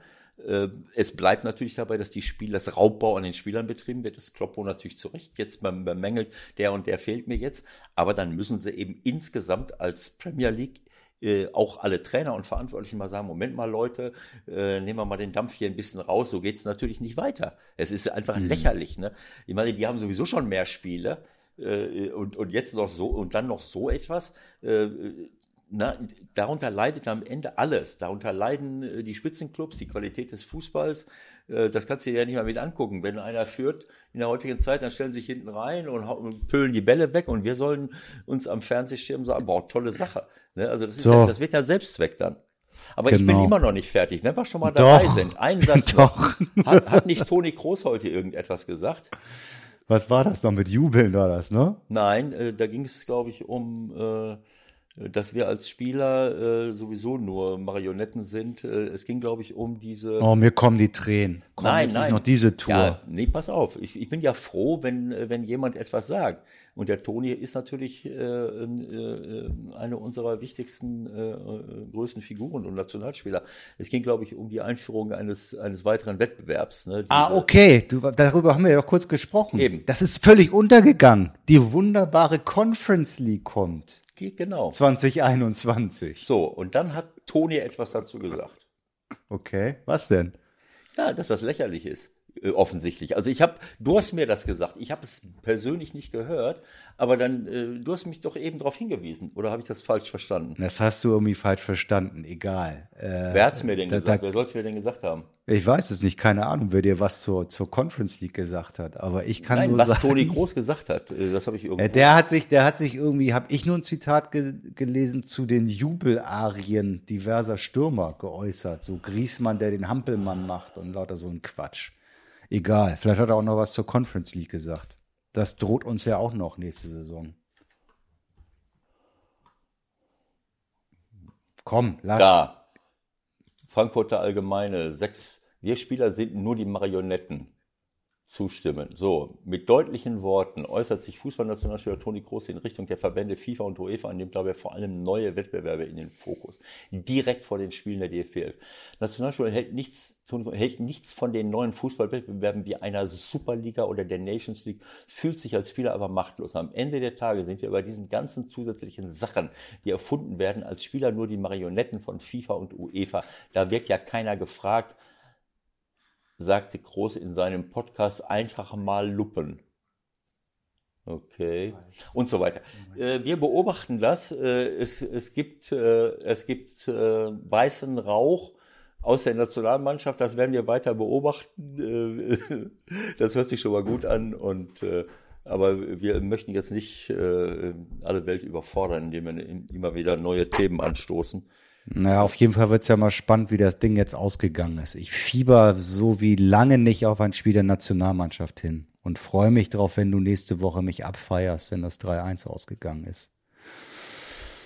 Äh, Es bleibt natürlich dabei, dass die Spieler, das Raubbau an den Spielern betrieben wird. Das Kloppo natürlich zu Recht jetzt bem- bemängelt, der und der fehlt mir jetzt. Aber dann müssen sie eben insgesamt als Premier League äh, auch alle Trainer und Verantwortlichen mal sagen, Moment mal Leute, äh, nehmen wir mal den Dampf hier ein bisschen raus, so geht's natürlich nicht weiter. Es ist einfach lächerlich. Ne? Ich meine, die haben sowieso schon mehr Spiele äh, und, und jetzt noch so und dann noch so etwas. Äh, na, darunter leidet am Ende alles. Darunter leiden äh, die Spitzenclubs, die Qualität des Fußballs. Äh, das kannst du dir ja nicht mal mit angucken. Wenn einer führt in der heutigen Zeit, dann stellen sie sich hinten rein und, und pölen die Bälle weg und wir sollen uns am Fernsehschirm sagen, boah, tolle Sache. Ne? Also das, ist So. ja, das wird ja Selbstzweck dann. Aber ich bin Genau. immer noch nicht fertig. Wenn wir schon mal dabei Doch. sind, einen Satz Doch. noch. Hat, hat nicht Toni Kroos heute irgendetwas gesagt? Was war das noch mit Jubeln war das, ne? Nein, äh, da ging es, glaube ich, um, äh, dass wir als Spieler äh, sowieso nur Marionetten sind. Äh, es ging, glaube ich, um diese. Oh, mir kommen die Tränen. Komm, nein, nein. Noch diese Tour. Ja, nee, pass auf. Ich, ich bin ja froh, wenn, äh, wenn jemand etwas sagt. Und der Toni ist natürlich äh, äh, eine unserer wichtigsten, äh, größten Figuren und Nationalspieler. Es ging, glaube ich, um die Einführung eines, eines weiteren Wettbewerbs. Ne? ah, okay. Du, darüber haben wir ja doch kurz gesprochen. Eben. Das ist völlig untergegangen. Die wunderbare Conference League kommt. Genau. 2021. So, und dann hat Toni etwas dazu gesagt. Okay, was denn? Ja, dass das lächerlich ist, äh, offensichtlich. Also ich habe, du hast mir das gesagt, ich habe es persönlich nicht gehört, aber dann, äh, du hast mich doch eben darauf hingewiesen, oder habe ich das falsch verstanden? Das hast du irgendwie falsch verstanden, egal. Äh, wer hat's mir denn da, gesagt? Da, wer soll es mir denn gesagt haben? Ich weiß es nicht, keine Ahnung, wer dir was zur, zur Conference League gesagt hat, aber ich kann Nein, nur was sagen, Toni Groß gesagt hat, äh, das habe ich irgendwo. Äh, der hat sich, der hat sich irgendwie, habe ich nur ein Zitat ge gelesen zu den Jubelarien diverser Stürmer geäußert, so Griesmann, der den Hampelmann macht und lauter so ein Quatsch. Egal, vielleicht hat er auch noch was zur Conference League gesagt. Das droht uns ja auch noch nächste Saison. Komm, lass. Da. Frankfurter Allgemeine. Sechs. Wir Spieler sind nur die Marionetten. Zustimmen. So, mit deutlichen Worten äußert sich Fußballnationalspieler Toni Kroos in Richtung der Verbände FIFA und UEFA und nimmt dabei vor allem neue Wettbewerbe in den Fokus. Direkt vor den Spielen der DFB. Nationalspieler hält nichts, hält nichts von den neuen Fußballwettbewerben wie einer Superliga oder der Nations League, fühlt sich als Spieler aber machtlos. Am Ende der Tage sind wir über diesen ganzen zusätzlichen Sachen, die erfunden werden, als Spieler nur die Marionetten von FIFA und UEFA. Da wird ja keiner gefragt, sagte Groß in seinem Podcast einfach mal lupen. Okay. Und so weiter. Äh, wir beobachten das. Äh, es, es gibt, äh, es gibt weißen Rauch aus der Nationalmannschaft. Das werden wir weiter beobachten. das hört sich schon mal gut an. Und, aber wir möchten jetzt nicht alle Welt überfordern, indem wir immer wieder neue Themen anstoßen. Naja, auf jeden Fall wird's ja mal spannend, wie das Ding jetzt ausgegangen ist. Ich fieber so wie lange nicht auf ein Spiel der Nationalmannschaft hin und freue mich drauf, wenn du nächste Woche mich abfeierst, wenn das 3-1 ausgegangen ist.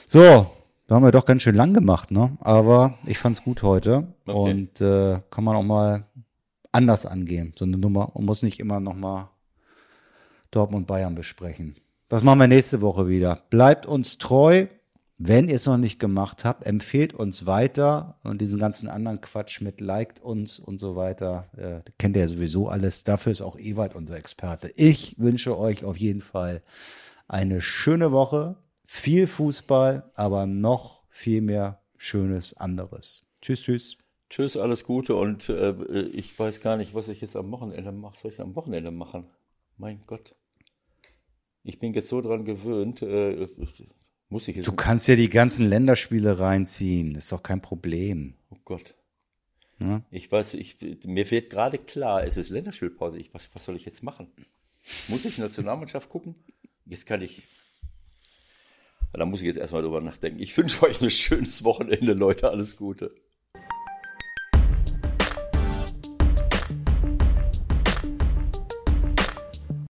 So, da haben wir doch ganz schön lang gemacht, ne? Aber ich fand's gut heute okay. und äh, kann man auch mal anders angehen. So eine Nummer und muss nicht immer noch mal Dortmund Bayern besprechen. Das machen wir nächste Woche wieder. Bleibt uns treu. Wenn ihr es noch nicht gemacht habt, empfehlt uns weiter und diesen ganzen anderen Quatsch mit liked uns und so weiter. Äh, kennt ihr ja sowieso alles. Dafür ist auch Ewald unser Experte. Ich wünsche euch auf jeden Fall eine schöne Woche, viel Fußball, aber noch viel mehr Schönes anderes. Tschüss, tschüss. Tschüss, alles Gute und äh, ich weiß gar nicht, was ich jetzt am Wochenende mache. Soll ich am Wochenende machen? Mein Gott. Ich bin jetzt so dran gewöhnt. Äh, muss ich jetzt du kannst ja die ganzen Länderspiele reinziehen, ist doch kein Problem. Oh Gott. Ja? Ich weiß, ich, mir wird gerade klar, es ist Länderspielpause. Ich, was, was soll ich jetzt machen? Muss ich Nationalmannschaft gucken? Jetzt kann ich. Da muss ich jetzt erstmal drüber nachdenken. Ich wünsche euch ein schönes Wochenende, Leute. Alles Gute.